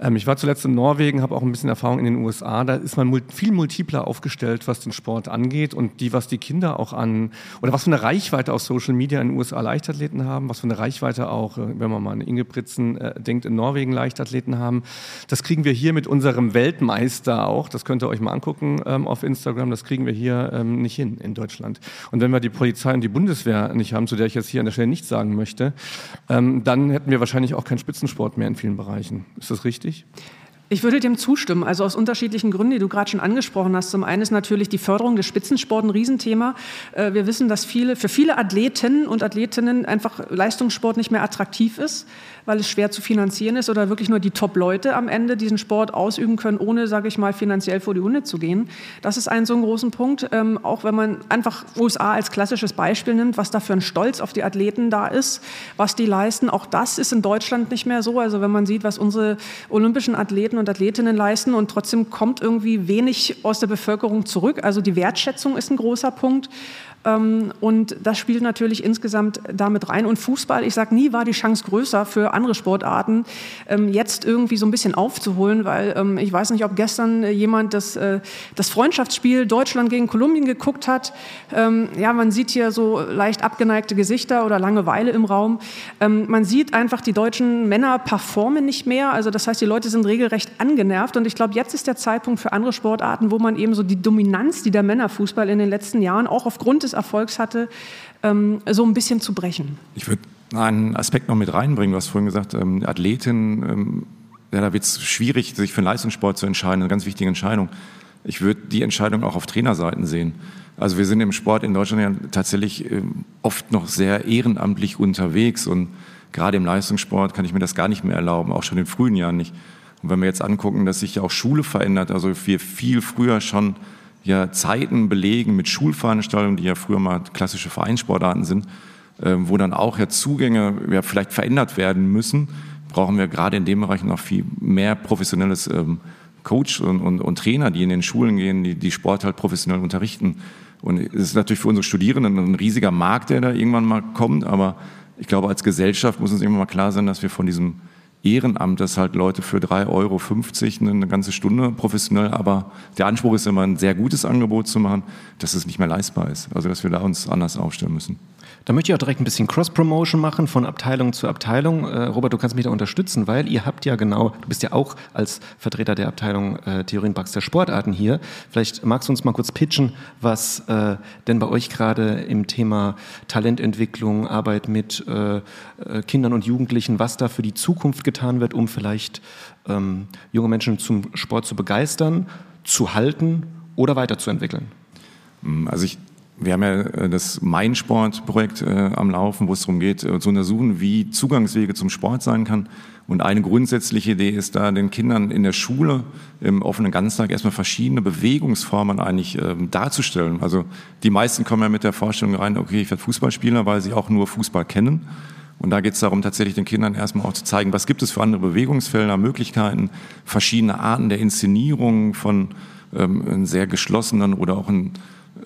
Ähm, ich war zuletzt in Norwegen, habe auch ein bisschen Erfahrung in den USA. Da ist man viel multipler aufgestellt, was den Sport angeht und die, was die Kinder auch an, oder was für eine Reichweite auf Social Media in den USA Leichtathleten haben, was für eine Reichweite auch, äh, wenn man mal an Inge Pritzen äh, denkt, in Norwegen Leichtathleten haben. Das kriegen wir hier mit unserem Weltmeister auch, das könnt ihr euch mal angucken ähm, auf Instagram, das kriegen wir hier ähm, nicht hin in Deutschland. Und wenn wir die Polizei und die Bundeswehr nicht haben, zu der ich jetzt hier an der Stelle nichts sagen möchte, ähm, dann hätten wir wahrscheinlich auch keinen Spitzensport mehr in vielen Bereichen. Ist das richtig? Ich würde dem zustimmen, also aus unterschiedlichen Gründen, die du gerade schon angesprochen hast. Zum einen ist natürlich die Förderung des Spitzensports ein Riesenthema. Äh, wir wissen, dass viele, für viele Athletinnen und Athletinnen einfach Leistungssport nicht mehr attraktiv ist weil es schwer zu finanzieren ist oder wirklich nur die Top-Leute am Ende diesen Sport ausüben können, ohne, sage ich mal, finanziell vor die Hunde zu gehen. Das ist ein so ein großen Punkt. Ähm, auch wenn man einfach USA als klassisches Beispiel nimmt, was da für ein Stolz auf die Athleten da ist, was die leisten. Auch das ist in Deutschland nicht mehr so. Also wenn man sieht, was unsere olympischen Athleten und Athletinnen leisten und trotzdem kommt irgendwie wenig aus der Bevölkerung zurück. Also die Wertschätzung ist ein großer Punkt. Ähm, und das spielt natürlich insgesamt damit rein. Und Fußball, ich sage nie, war die Chance größer für andere Sportarten, ähm, jetzt irgendwie so ein bisschen aufzuholen, weil ähm, ich weiß nicht, ob gestern jemand das, äh, das Freundschaftsspiel Deutschland gegen Kolumbien geguckt hat. Ja, man sieht hier so leicht abgeneigte Gesichter oder Langeweile im Raum. Man sieht einfach, die deutschen Männer performen nicht mehr. Also das heißt, die Leute sind regelrecht angenervt. Und ich glaube, jetzt ist der Zeitpunkt für andere Sportarten, wo man eben so die Dominanz, die der Männerfußball in den letzten Jahren auch aufgrund des des Erfolgs hatte, ähm, so ein bisschen zu brechen. Ich würde einen Aspekt noch mit reinbringen. Du hast vorhin gesagt, ähm, Athletin, ähm, ja, da wird es schwierig, sich für einen Leistungssport zu entscheiden, eine ganz wichtige Entscheidung. Ich würde die Entscheidung auch auf Trainerseiten sehen. Also wir sind im Sport in Deutschland ja tatsächlich ähm, oft noch sehr ehrenamtlich unterwegs und gerade im Leistungssport kann ich mir das gar nicht mehr erlauben, auch schon in frühen Jahren nicht. Und wenn wir jetzt angucken, dass sich ja auch Schule verändert, also wir viel früher schon ja Zeiten belegen mit Schulveranstaltungen, die ja früher mal klassische Vereinssportarten sind, äh, wo dann auch ja Zugänge ja vielleicht verändert werden müssen, brauchen wir gerade in dem Bereich noch viel mehr professionelles ähm, Coach und, und, und, Trainer, die in den Schulen gehen, die, die Sport halt professionell unterrichten. Und es ist natürlich für unsere Studierenden ein riesiger Markt, der da irgendwann mal kommt, aber ich glaube, als Gesellschaft muss uns irgendwann mal klar sein, dass wir von diesem Ehrenamt, das halt Leute für 3,50 Euro eine ganze Stunde professionell, aber der Anspruch ist immer ein sehr gutes Angebot zu machen, dass es nicht mehr leistbar ist. Also dass wir da uns anders aufstellen müssen. Da möchte ich auch direkt ein bisschen Cross-Promotion machen von Abteilung zu Abteilung. Äh, Robert, du kannst mich da unterstützen, weil ihr habt ja genau, du bist ja auch als Vertreter der Abteilung äh, Theorien Praxis der Sportarten hier. Vielleicht magst du uns mal kurz pitchen, was äh, denn bei euch gerade im Thema Talententwicklung, Arbeit mit äh, äh, Kindern und Jugendlichen, was da für die Zukunft getan wird, um vielleicht ähm, junge Menschen zum Sport zu begeistern, zu halten oder weiterzuentwickeln. Also ich wir haben ja äh, das Mein Sport-Projekt äh, am Laufen, wo es darum geht, äh, zu untersuchen, wie Zugangswege zum Sport sein kann. Und eine grundsätzliche Idee ist da, den Kindern in der Schule im offenen Ganztag erstmal verschiedene Bewegungsformen eigentlich ähm, darzustellen. Also die meisten kommen ja mit der Vorstellung rein, okay, ich werde Fußballspieler, weil sie auch nur Fußball kennen. Und da geht es darum, tatsächlich den Kindern erstmal auch zu zeigen, was gibt es für andere Bewegungsfelder, Möglichkeiten, verschiedene Arten der Inszenierung von ähm, sehr geschlossenen oder auch in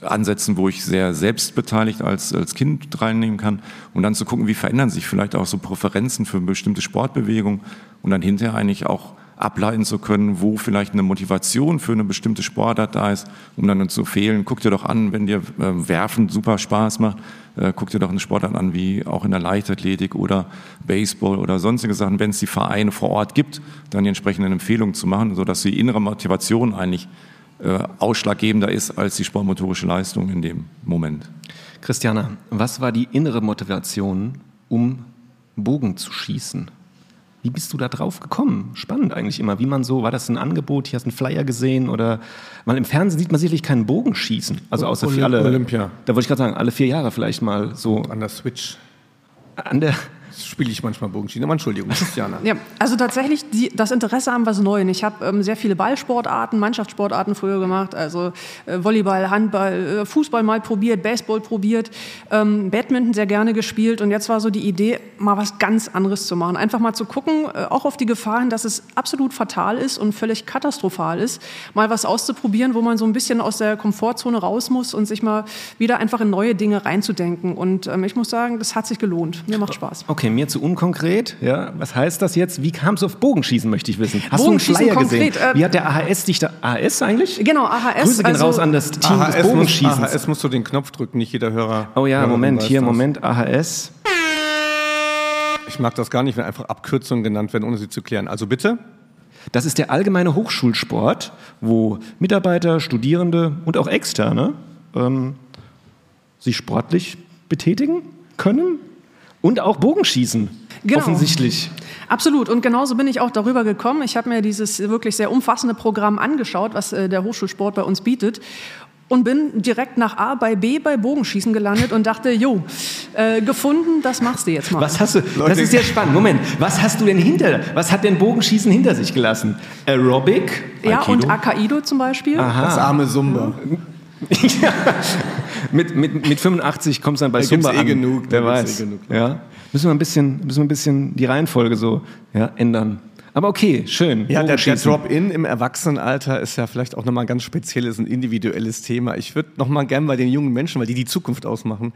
Ansätzen, wo ich sehr selbstbeteiligt als, als Kind reinnehmen kann. Und dann zu gucken, wie verändern sich vielleicht auch so Präferenzen für bestimmte Sportbewegungen und dann hinterher eigentlich auch ableiten zu können, wo vielleicht eine Motivation für eine bestimmte Sportart da ist, um dann zu fehlen. Guck dir doch an, wenn dir äh, Werfen super Spaß macht, äh, guck dir doch eine Sportart an, wie auch in der Leichtathletik oder Baseball oder sonstige Sachen, wenn es die Vereine vor Ort gibt, dann die entsprechenden Empfehlungen zu machen, sodass die innere Motivation eigentlich äh, ausschlaggebender ist als die sportmotorische Leistung in dem Moment. Christiana, was war die innere Motivation, um Bogen zu schießen? Wie bist du da drauf gekommen? Spannend eigentlich immer. Wie man so, war das ein Angebot? Hier hast du einen Flyer gesehen oder, weil im Fernsehen sieht man sicherlich keinen Bogen schießen. Also außer für alle. Olympia. Da wollte ich gerade sagen, alle vier Jahre vielleicht mal so. An der Switch An der, spiele ich manchmal Bogenschienen. Aber Entschuldigung, Christiana. Ja, also tatsächlich die, das Interesse an was Neuem. Ich habe ähm, sehr viele Ballsportarten, Mannschaftssportarten früher gemacht, also äh, Volleyball, Handball, äh, Fußball mal probiert, Baseball probiert, ähm, Badminton sehr gerne gespielt und jetzt war so die Idee, mal was ganz anderes zu machen. Einfach mal zu gucken, äh, auch auf die Gefahren, dass es absolut fatal ist und völlig katastrophal ist, mal was auszuprobieren, wo man so ein bisschen aus der Komfortzone raus muss und sich mal wieder einfach in neue Dinge reinzudenken. Und ähm, ich muss sagen, das hat sich gelohnt. Mir macht Spaß. okay, mir zu unkonkret. Ja, was heißt das jetzt? Wie kam es auf Bogenschießen, möchte ich wissen. Hast Bogenschießen du einen Flyer konkret, gesehen? äh, Wie hat der AHS dich da. AHS eigentlich? Genau, AHS. Grüße gehen also- raus an das Team des AHS muss, Bogenschießens. AHS musst du den Knopf drücken, nicht jeder Hörer. Oh ja, Hörerin Moment, hier, das. Moment, AHS. Ich mag das gar nicht, wenn einfach Abkürzungen genannt werden, ohne sie zu klären. Also bitte. Das ist der allgemeine Hochschulsport, wo Mitarbeiter, Studierende und auch Externe ähm, sich sportlich betätigen können und auch Bogenschießen. Genau. Offensichtlich. Absolut. Und genauso bin ich auch darüber gekommen. Ich habe mir dieses wirklich sehr umfassende Programm angeschaut, was äh, der Hochschulsport bei uns bietet. Und bin direkt nach A bei B bei Bogenschießen gelandet und dachte, jo, äh, gefunden, das machst du jetzt mal. Was hast du? das ist sehr spannend. Moment, was hast du denn hinter? Was hat denn Bogenschießen hinter sich gelassen? Aerobic? ja, Aikido? und Akaido zum Beispiel. Das arme Sumba. Ja. mit, mit, mit 85 kommst du dann bei Da gibt's Zumba eh an. genug, Wer gibt's weiß. eh genug. ja. Müssen wir ein bisschen, müssen wir ein bisschen die Reihenfolge so ja, ändern. Aber okay, schön. Ja, der, der. Drop-In im Erwachsenenalter ist ja vielleicht auch nochmal ein ganz spezielles und individuelles Thema. Ich würde nochmal gern bei den jungen Menschen, weil die die Zukunft ausmachen,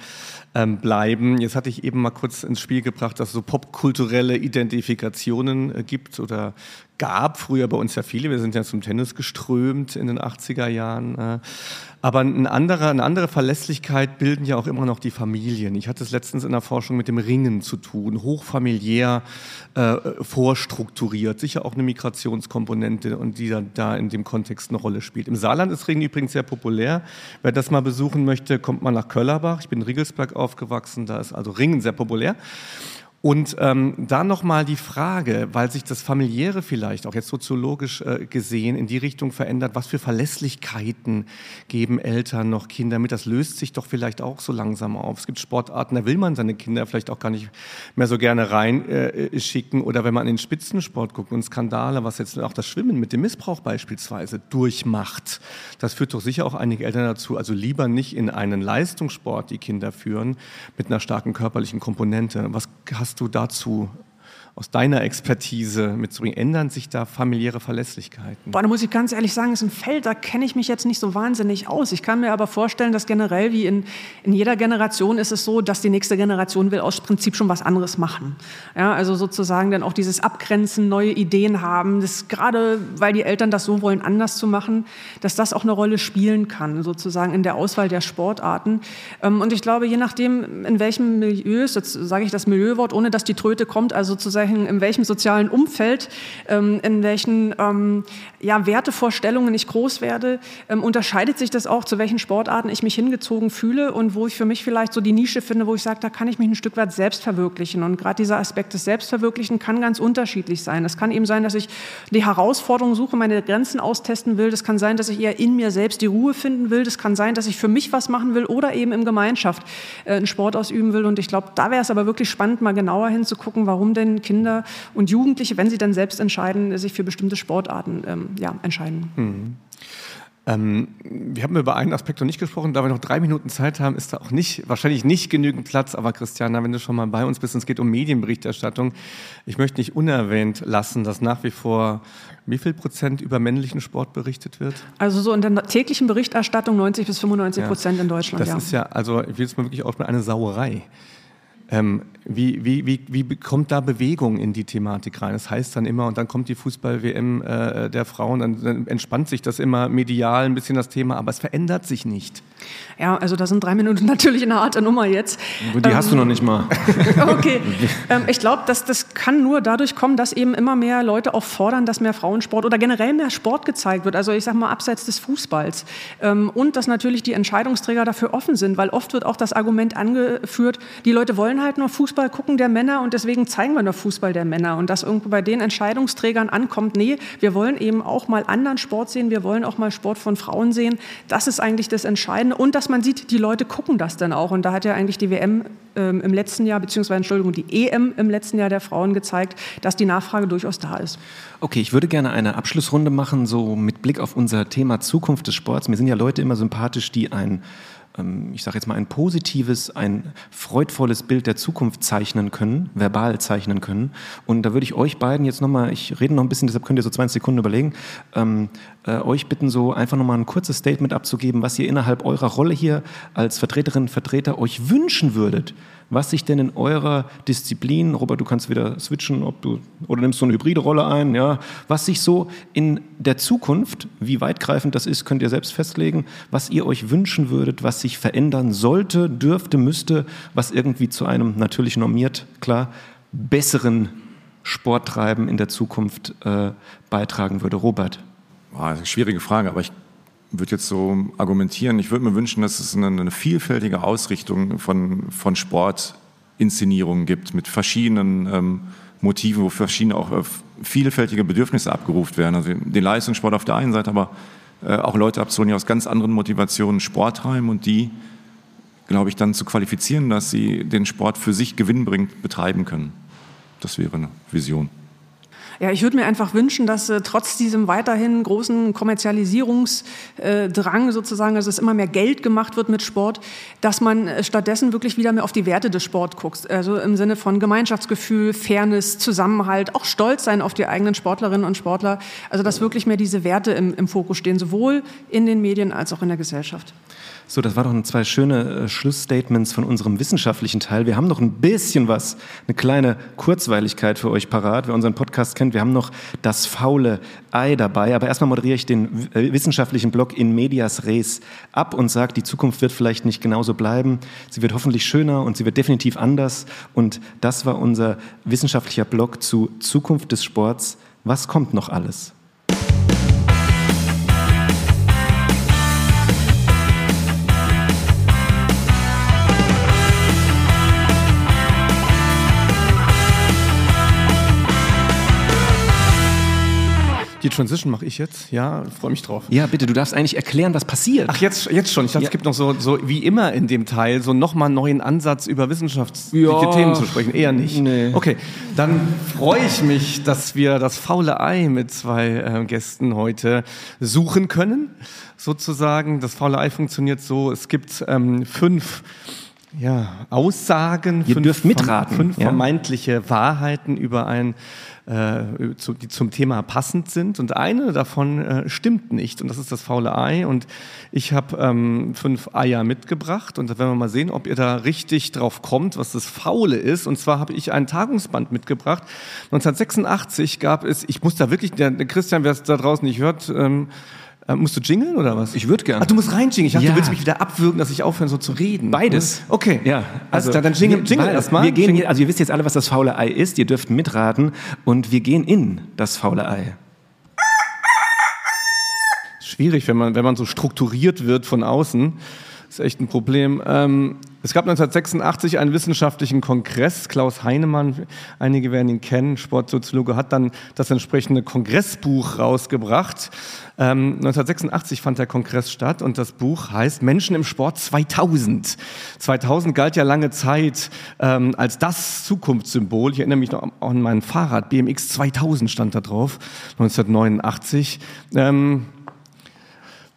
ähm, bleiben. Jetzt hatte ich eben mal kurz ins Spiel gebracht, dass es so popkulturelle Identifikationen äh, gibt oder gab. Früher bei uns ja viele. Wir sind ja zum Tennis geströmt in den 80er Jahren. Äh. Aber ein anderer, eine andere Verlässlichkeit bilden ja auch immer noch die Familien. Ich hatte es letztens in der Forschung mit dem Ringen zu tun, hochfamiliär äh, vorstrukturiert, sicher auch eine Migrationskomponente und die dann da in dem Kontext eine Rolle spielt. Im Saarland ist Ringen übrigens sehr populär. Wer das mal besuchen möchte, kommt mal nach Köllerbach. Ich bin in Riegelsberg aufgewachsen, da ist also Ringen sehr populär. Und ähm, da nochmal die Frage, weil sich das Familiäre vielleicht auch jetzt soziologisch äh, gesehen in die Richtung verändert, was für Verlässlichkeiten geben Eltern noch Kinder mit? Das löst sich doch vielleicht auch so langsam auf. Es gibt Sportarten, da will man seine Kinder vielleicht auch gar nicht mehr so gerne rein äh. Oder wenn man in den Spitzensport guckt und Skandale, was jetzt auch das Schwimmen mit dem Missbrauch beispielsweise durchmacht, das führt doch sicher auch einige Eltern dazu, also lieber nicht in einen Leistungssport die Kinder führen mit einer starken körperlichen Komponente. Was hast du dazu aus deiner Expertise mitzubringen? Ändern sich da familiäre Verlässlichkeiten? Boah, da muss ich ganz ehrlich sagen, ist ein Feld, da kenne ich mich jetzt nicht so wahnsinnig aus. Ich kann mir aber vorstellen, dass generell wie in, in jeder Generation ist es so, dass die nächste Generation will aus Prinzip schon was anderes machen. Ja, also sozusagen dann auch dieses Abgrenzen, neue Ideen haben, das gerade weil die Eltern das so wollen, anders zu machen, dass das auch eine Rolle spielen kann, sozusagen in der Auswahl der Sportarten. Ähm, Und ich glaube, je nachdem, in welchem Milieu, jetzt sage ich das Milieuwort, ohne dass die Tröte kommt, also sozusagen in welchem sozialen Umfeld, ähm, in welchen ähm, ja, Wertevorstellungen ich groß werde, ähm, unterscheidet sich das auch, zu welchen Sportarten ich mich hingezogen fühle und wo ich für mich vielleicht so die Nische finde, wo ich sage, da kann ich mich ein Stück weit selbst verwirklichen. Und gerade dieser Aspekt des Selbstverwirklichen kann ganz unterschiedlich sein. Es kann eben sein, dass ich die Herausforderung suche, meine Grenzen austesten will. Das kann sein, dass ich eher in mir selbst die Ruhe finden will. Das kann sein, dass ich für mich was machen will oder eben im Gemeinschaft äh, einen Sport ausüben will. Und ich glaube, da wäre es aber wirklich spannend, mal genauer hinzugucken, warum denn Kinder und Jugendliche, wenn sie dann selbst entscheiden, sich für bestimmte Sportarten ähm, ja, entscheiden. Ähm, wir haben über einen Aspekt noch nicht gesprochen, da wir noch drei Minuten Zeit haben, ist da auch nicht, wahrscheinlich nicht genügend Platz. Aber Christiana, wenn du schon mal bei uns bist, es geht um Medienberichterstattung, ich möchte nicht unerwähnt lassen, dass nach wie vor wie viel Prozent über männlichen Sport berichtet wird? Also so in der täglichen Berichterstattung 90 bis 95 Prozent in Deutschland. Das ja. ist ja, also ich will es mal wirklich auch eine Sauerei. Ähm, wie, wie, wie, wie bekommt da Bewegung in die Thematik rein? Das heißt dann immer, und dann kommt die Fußball-WM äh, der Frauen, dann, dann entspannt sich das immer medial ein bisschen das Thema, aber es verändert sich nicht. Ja, also da sind drei Minuten natürlich eine harte Nummer jetzt. Die ähm, hast du noch nicht mal. okay. Ähm, ich glaube, dass das kann nur dadurch kommen, dass eben immer mehr Leute auch fordern, dass mehr Frauensport oder generell mehr Sport gezeigt wird. Also ich sage mal abseits des Fußballs. Ähm, und dass natürlich die Entscheidungsträger dafür offen sind, weil oft wird auch das Argument angeführt, die Leute wollen halt nur Fußball gucken der Männer und deswegen zeigen wir nur Fußball der Männer. Und dass irgendwo bei den Entscheidungsträgern ankommt, nee, wir wollen eben auch mal anderen Sport sehen, wir wollen auch mal Sport von Frauen sehen. Das ist eigentlich das Entscheidende. Und dass man sieht, die Leute gucken das dann auch. Und da hat ja eigentlich die WM ähm, im letzten Jahr, beziehungsweise Entschuldigung, die EM im letzten Jahr der Frauen gezeigt, dass die Nachfrage durchaus da ist. Okay, ich würde gerne eine Abschlussrunde machen, so mit Blick auf unser Thema Zukunft des Sports. Mir sind ja Leute immer sympathisch, die ein ich sage jetzt mal, ein positives, ein freudvolles Bild der Zukunft zeichnen können, verbal zeichnen können. Und da würde ich euch beiden jetzt nochmal, ich rede noch ein bisschen, deshalb könnt ihr so 20 Sekunden überlegen, ähm, äh, euch bitten, so einfach nochmal ein kurzes Statement abzugeben, was ihr innerhalb eurer Rolle hier als Vertreterinnen und Vertreter euch wünschen würdet was sich denn in eurer Disziplin, Robert, du kannst wieder switchen, ob du oder nimmst so eine hybride Rolle ein, ja, was sich so in der Zukunft, wie weitgreifend das ist, könnt ihr selbst festlegen, was ihr euch wünschen würdet, was sich verändern sollte, dürfte, müsste, was irgendwie zu einem natürlich normiert, klar, besseren Sporttreiben in der Zukunft äh, beitragen würde. Robert. Boah, eine schwierige Frage, aber ich würde jetzt so argumentieren, ich würde mir wünschen, dass es eine, eine vielfältige Ausrichtung von, von Sportinszenierungen gibt mit verschiedenen ähm, Motiven, wo verschiedene auch äh, vielfältige Bedürfnisse abgerufen werden. Also den Leistungssport auf der einen Seite, aber äh, auch Leute abzuholen, die aus ganz anderen Motivationen Sport treiben und die, glaube ich, dann zu qualifizieren, dass sie den Sport für sich gewinnbringend betreiben können. Das wäre eine Vision. Ja, ich würde mir einfach wünschen, dass äh, trotz diesem weiterhin großen Kommerzialisierungsdrang sozusagen, dass es immer mehr Geld gemacht wird mit Sport, dass man äh, stattdessen wirklich wieder mehr auf die Werte des Sports guckt. Also im Sinne von Gemeinschaftsgefühl, Fairness, Zusammenhalt, auch Stolz sein auf die eigenen Sportlerinnen und Sportler. Also dass wirklich mehr diese Werte im, im Fokus stehen, sowohl in den Medien als auch in der Gesellschaft. So, das war doch zwei schöne äh, Schlussstatements von unserem wissenschaftlichen Teil. Wir haben noch ein bisschen was, eine kleine Kurzweiligkeit für euch parat. Wer unseren Podcast kennt, wir haben noch das faule Ei dabei. Aber erstmal moderiere ich den äh, wissenschaftlichen Blog in Medias Res ab und sage, die Zukunft wird vielleicht nicht genauso bleiben. Sie wird hoffentlich schöner und sie wird definitiv anders. Und das war unser wissenschaftlicher Blog zu Zukunft des Sports. Was kommt noch alles? Die Transition mache ich jetzt. Ja, freue mich drauf. Ja, bitte, du darfst eigentlich erklären, was passiert. Ach, jetzt, jetzt schon. Ich dachte, ja. es gibt noch so, so wie immer in dem Teil so nochmal einen neuen Ansatz über wissenschaftliche ja. Themen zu sprechen. Eher nicht. Nee. Okay, dann freue ich mich, dass wir das faule Ei mit zwei äh, Gästen heute suchen können. Sozusagen, das faule Ei funktioniert so, es gibt ähm, fünf ja, Aussagen, Ihr fünf, dürft mitraten. fünf ja. vermeintliche Wahrheiten über ein äh, zu, die zum Thema passend sind. Und eine davon äh, stimmt nicht. Und das ist das faule Ei. Und ich habe ähm, fünf Eier mitgebracht. Und da werden wir mal sehen, ob ihr da richtig drauf kommt, was das Faule ist. Und zwar habe ich ein Tagungsband mitgebracht. 1986 gab es, ich muss da wirklich, der, der Christian, wer es da draußen nicht hört, ähm, äh, musst du jingeln oder was? Ich würde gerne. Ach, du musst reinjingeln. Ich dachte, ja. du willst mich wieder abwürgen, dass ich aufhöre, so zu reden. Beides. Okay. Ja. Also, also dann jingle, jingle erstmal. Wir gehen, also ihr wisst jetzt alle, was das faule Ei ist. Ihr dürft mitraten und wir gehen in das faule Ei. Schwierig, wenn man, wenn man so strukturiert wird von außen. Das ist echt ein Problem. Ähm, es gab 1986 einen wissenschaftlichen Kongress. Klaus Heinemann, einige werden ihn kennen, Sportsoziologe, hat dann das entsprechende Kongressbuch rausgebracht. Ähm, 1986 fand der Kongress statt und das Buch heißt Menschen im Sport 2000. 2000 galt ja lange Zeit ähm, als das Zukunftssymbol. Ich erinnere mich noch an mein Fahrrad. BMX 2000 stand da drauf, 1989. Ähm,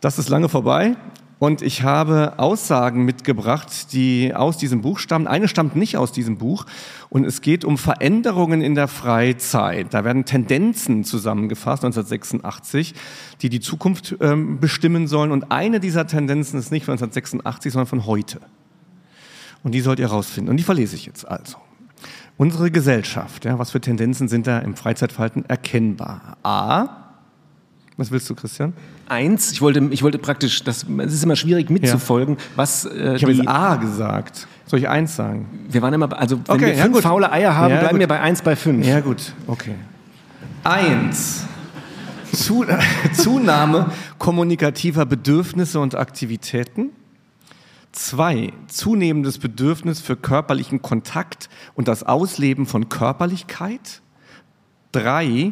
das ist lange vorbei. Und ich habe Aussagen mitgebracht, die aus diesem Buch stammen. Eine stammt nicht aus diesem Buch. Und es geht um Veränderungen in der Freizeit. Da werden Tendenzen zusammengefasst, 1986, die die Zukunft ähm, bestimmen sollen. Und eine dieser Tendenzen ist nicht von 1986, sondern von heute. Und die sollt ihr herausfinden. Und die verlese ich jetzt also. Unsere Gesellschaft, ja, was für Tendenzen sind da im Freizeitverhalten erkennbar? A, Was willst du, Christian? Eins, ich wollte, ich wollte praktisch, das, es ist immer schwierig mitzufolgen, was äh, Ich habe die- jetzt A gesagt. Soll ich eins sagen? wir waren immer, also wenn Okay, wir ja, fünf gut. faule Eier haben, Ja, bleiben gut. wir bei eins bei fünf. Ja, gut, okay. Eins. Zu, Zunahme kommunikativer Bedürfnisse und Aktivitäten. Zwei. Zunehmendes Bedürfnis für körperlichen Kontakt und das Ausleben von Körperlichkeit. Drei.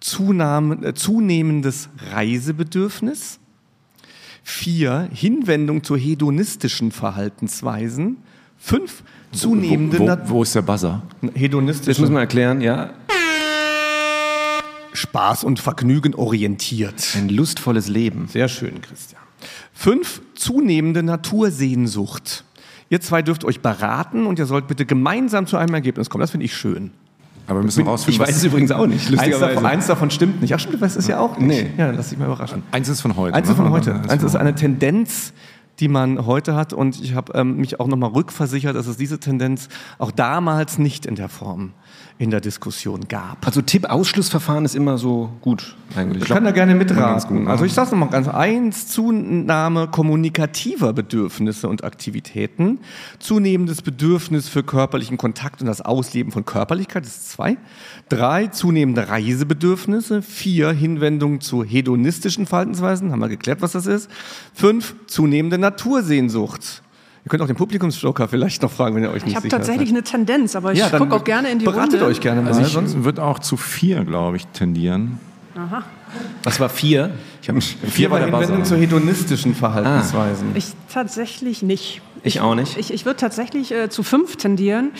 Zunahme, äh, zunehmendes Reisebedürfnis. Vier. Hinwendung zu hedonistischen Verhaltensweisen. Fünf. Zunehmende wo, Nat- wo, wo ist der Buzzer? hedonistische Das muss man erklären, ja. Spaß und Vergnügen orientiert. Ein lustvolles Leben. Sehr schön, Christian. Fünf, zunehmende Natursehnsucht. Ihr zwei dürft euch beraten und ihr sollt bitte gemeinsam zu einem Ergebnis kommen. Das finde ich schön. Aber wir müssen Ich rausfinden, weiß es übrigens auch nicht, Eins davon, eins davon stimmt nicht. Ach stimmt, das ist ja auch nicht. Nee. Ja, lass dich mal überraschen. Eins ist von heute. Eins ist ne? von heute. Eins ist eine Tendenz, die man heute hat und ich habe ähm, mich auch nochmal rückversichert, dass es diese Tendenz auch damals nicht in der Form in der Diskussion gab. Also Tipp-Ausschlussverfahren ist immer so gut eigentlich. Ich kann da gerne mitraten. ne? Also ich sage nochmal ganz eins, Zunahme kommunikativer Bedürfnisse und Aktivitäten, zunehmendes Bedürfnis für körperlichen Kontakt und das Ausleben von Körperlichkeit, das ist zwei. Drei, zunehmende Reisebedürfnisse. Vier, Hinwendung zu hedonistischen Verhaltensweisen, haben wir geklärt, was das ist. Fünf, zunehmende Natursehnsucht. Ihr könnt auch den Publikumsjoker vielleicht noch fragen, wenn ihr euch nicht Ich habe sicher tatsächlich seid. eine Tendenz, aber ich Ja, gucke auch gerne in die beratet Runde. euch gerne mal. Also ich sonst würde auch zu vier, glaube ich, tendieren. Das war vier. Ich habe vier war Hinwendung zu hedonistischen Verhaltensweisen. Ich tatsächlich nicht. Ich auch nicht. Ich, ich würde tatsächlich äh, zu fünf tendieren,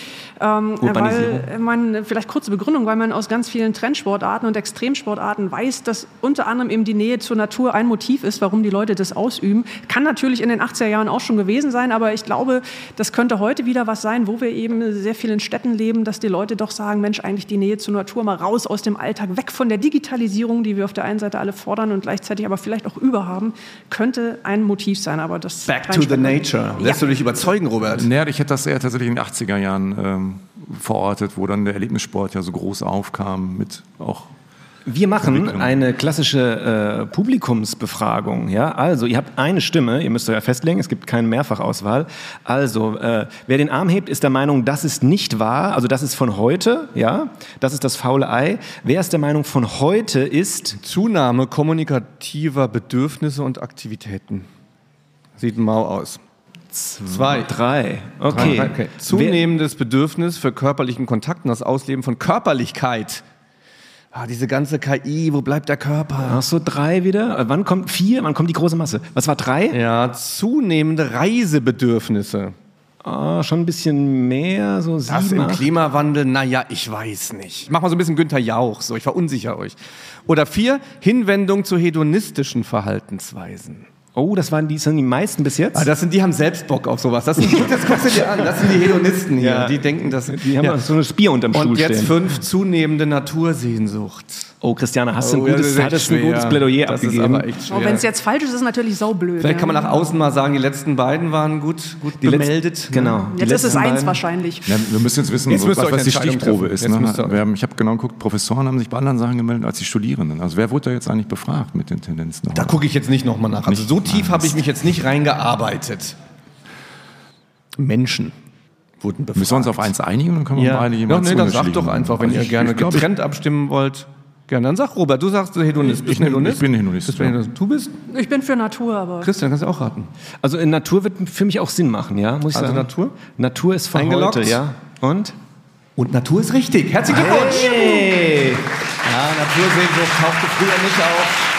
ähm, weil man, vielleicht kurze Begründung, weil man aus ganz vielen Trendsportarten und Extremsportarten weiß, dass unter anderem eben die Nähe zur Natur ein Motiv ist, warum die Leute das ausüben. Kann natürlich in den 80er Jahren auch schon gewesen sein, aber ich glaube, das könnte heute wieder was sein, wo wir eben sehr viel in Städten leben, dass die Leute doch sagen, Mensch, eigentlich die Nähe zur Natur mal raus aus dem Alltag, weg von der Digitalisierung, die wir auf der einen Seite alle fordern und gleichzeitig aber vielleicht auch überhaben, könnte ein Motiv sein. Aber das Back to the nature. Lässt du dich überzeugen, Robert? Naja, ich hätte das eher tatsächlich in den 80er Jahren ähm, verortet, wo dann der Erlebnissport ja so groß aufkam mit auch Wir machen eine klassische äh, Publikumsbefragung. Ja? Also, ihr habt eine Stimme, ihr müsst euch ja festlegen, es gibt keine Mehrfachauswahl. Also, äh, wer den Arm hebt, ist der Meinung, das ist nicht wahr, also das ist von heute, ja, das ist das faule Ei. Wer ist der Meinung, von heute ist, Zunahme kommunikativer Bedürfnisse und Aktivitäten. Sieht mau aus. Zwei. drei. Okay. Drei, okay. Zunehmendes Bedürfnis für körperlichen Kontakt und das Ausleben von Körperlichkeit. Ah, diese ganze KI, wo bleibt der Körper? Ach so, drei wieder. Äh, wann kommt vier? Wann kommt die große Masse? Was war drei? Ja, zunehmende Reisebedürfnisse. Ah, schon ein bisschen mehr, so Das sieben, im acht. Klimawandel, naja, ich weiß nicht. Mach mal so ein bisschen Günther Jauch, so, ich verunsicher euch. Oder vier, Hinwendung zu hedonistischen Verhaltensweisen. Oh, das waren die, das sind die meisten bis jetzt. Ah, das sind, die haben selbst Bock auf sowas. Das, sind, das guckst du dir an. Das sind die Hedonisten hier. Ja. Die denken, dass die haben ja. so eine Spier unterm Stuhl Und jetzt stehen. fünf zunehmende Natursehnsucht. Oh, Christiane, hast du ein Oh, ja, gutes, echt hattest ein schwer. gutes Plädoyer das abgegeben? Ist aber echt schwer. Auch wenn es jetzt falsch ist, ist es natürlich saublöd. Vielleicht kann man ja. nach außen mal sagen, die letzten beiden waren gut, gut Die bemeldet. genau. Die Jetzt ist es eins beiden. wahrscheinlich. Ja, wir müssen jetzt wissen, Jetzt was, was die Stichprobe treffen. ist. Ne? Wir haben, ich habe genau geguckt, Professoren haben sich bei anderen Sachen gemeldet als die Studierenden. Also wer wurde da jetzt eigentlich befragt mit den Tendenzen? Da gucke ich jetzt nicht nochmal nach. Also so tief habe ich mich jetzt nicht reingearbeitet. Menschen wurden befragt. Müssen wir uns auf eins einigen dann können wir Ja, beide ja jeweils nee, dann sag unterschiedlich doch einfach, wenn Also ihr ich- gerne ich glaub, ich- getrennt abstimmen wollt. Gerne, dann sag Robert, du sagst du Hedonist. Bist Ich Hedonist? ich bin Hedonist, Bist du, ja. Hedonist? du bist? Ich bin für Natur, aber Christian, kannst du auch raten. Also in Natur wird für mich auch Sinn machen, ja, muss ich Also sagen. Natur? Natur ist von Eingeloggt? heute, ja. Und? Und Natur ist richtig. Herzlichen Glückwunsch. Hey! Ja, Natursehnsucht tauchte früher nicht auf.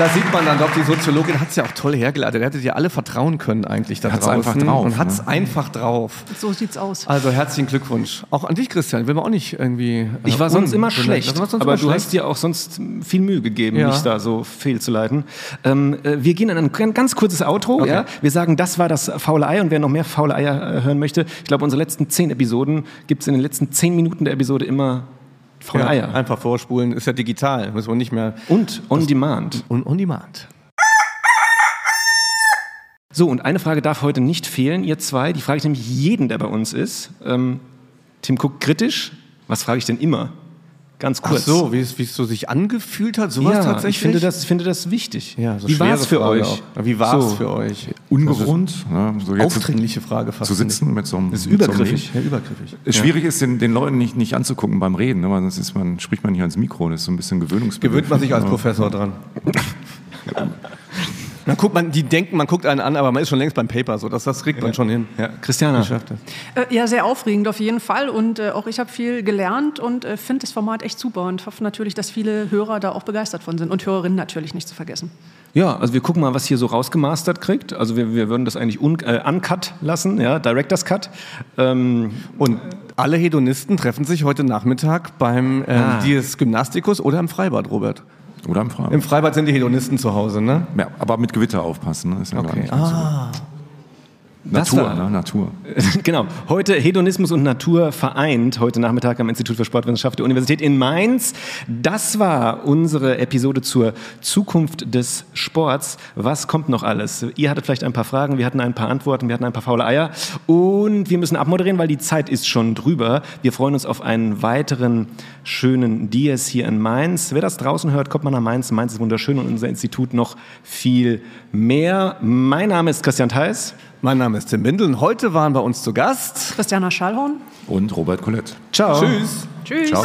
Da sieht man dann doch, die Soziologin hat es ja auch toll hergeleitet. Er hätte ja alle vertrauen können eigentlich da Hat's draußen. einfach drauf, Und hat es ne? einfach drauf. so sieht's aus. Also herzlichen Glückwunsch. Auch an dich, Christian. Will man auch nicht irgendwie. äh, Ich war sonst immer schlecht, Das war sonst aber immer du schlecht. hast dir auch sonst viel Mühe gegeben, Ja. mich da so fehlzuleiten. Ähm, äh, wir gehen in ein ganz- kurzes Outro. Ja? Wir sagen, das war das faule Ei und wer noch mehr faule Eier äh, hören möchte, ich glaube, unsere letzten zehn Episoden gibt es in den letzten zehn Minuten der Episode immer faule ja, Eier. Einfach vorspulen. Ist ja digital. Müssen wir nicht mehr. Und on demand. On, on demand. So, und eine Frage darf heute nicht fehlen, ihr zwei. Die frage ich nämlich jeden, der bei uns ist. Ähm, Tim guckt kritisch. Was frage ich denn immer? Ganz Ach kurz. so, wie es, wie es so sich angefühlt hat, sowas ja, tatsächlich? ich finde das, ich finde das wichtig. ja, so Wie war es für euch? Auch. Wie war es So. für euch? Ungewohnt, ne? so jetzt Aufdringliche Frage fast. zu sitzen mit so einem Das ist mit so einem übergriffig. Ja, übergriffig. Schwierig ist, den, den Leuten nicht, nicht anzugucken beim Reden, ne? weil sonst ist man, spricht man nicht ans Mikro, das ist so ein bisschen gewöhnungsbedürftig. Gewöhnt man sich als Ja. Professor dran. Dann guckt man, die denken, man guckt einen an, aber man ist schon längst beim Paper, so das, das kriegt man schon hin. Ja, Christiana. Äh, ja, sehr aufregend auf jeden Fall. Und äh, auch ich habe viel gelernt und äh, finde das Format echt super und hoffe natürlich, dass viele Hörer da auch begeistert von sind und Hörerinnen natürlich nicht zu vergessen. Ja, also wir gucken mal, was hier so rausgemastert kriegt. Also wir, wir würden das eigentlich un, äh, uncut lassen, ja, Director's Cut. Ähm, Und alle Hedonisten treffen sich heute Nachmittag beim ähm, Ah. Dies Gymnasticus oder im Freibad, Robert. Oder im Freien. Im Freibad sind die Hedonisten zu Hause, ne? Ja, aber mit Gewitter aufpassen. Ne? Ist ja gar nicht Ah. Das Natur, war- ne? Natur. genau. Heute Hedonismus und Natur vereint, heute Nachmittag am Institut für Sportwissenschaft der Universität in Mainz. Das war unsere Episode zur Zukunft des Sports. Was kommt noch alles? Ihr hattet vielleicht ein paar Fragen, wir hatten ein paar Antworten, wir hatten ein paar faule Eier und wir müssen abmoderieren, weil die Zeit ist schon drüber. Wir freuen uns auf einen weiteren schönen Dies hier in Mainz. Wer das draußen hört, kommt mal nach Mainz. Mainz ist wunderschön und unser Institut noch viel mehr. Mein Name ist Christian Theis. Mein Name ist Tim Bindel und heute waren bei uns zu Gast. Christiana Schallhorn. Und Robert Colette. Ciao. Tschüss. Tschüss. Ciao.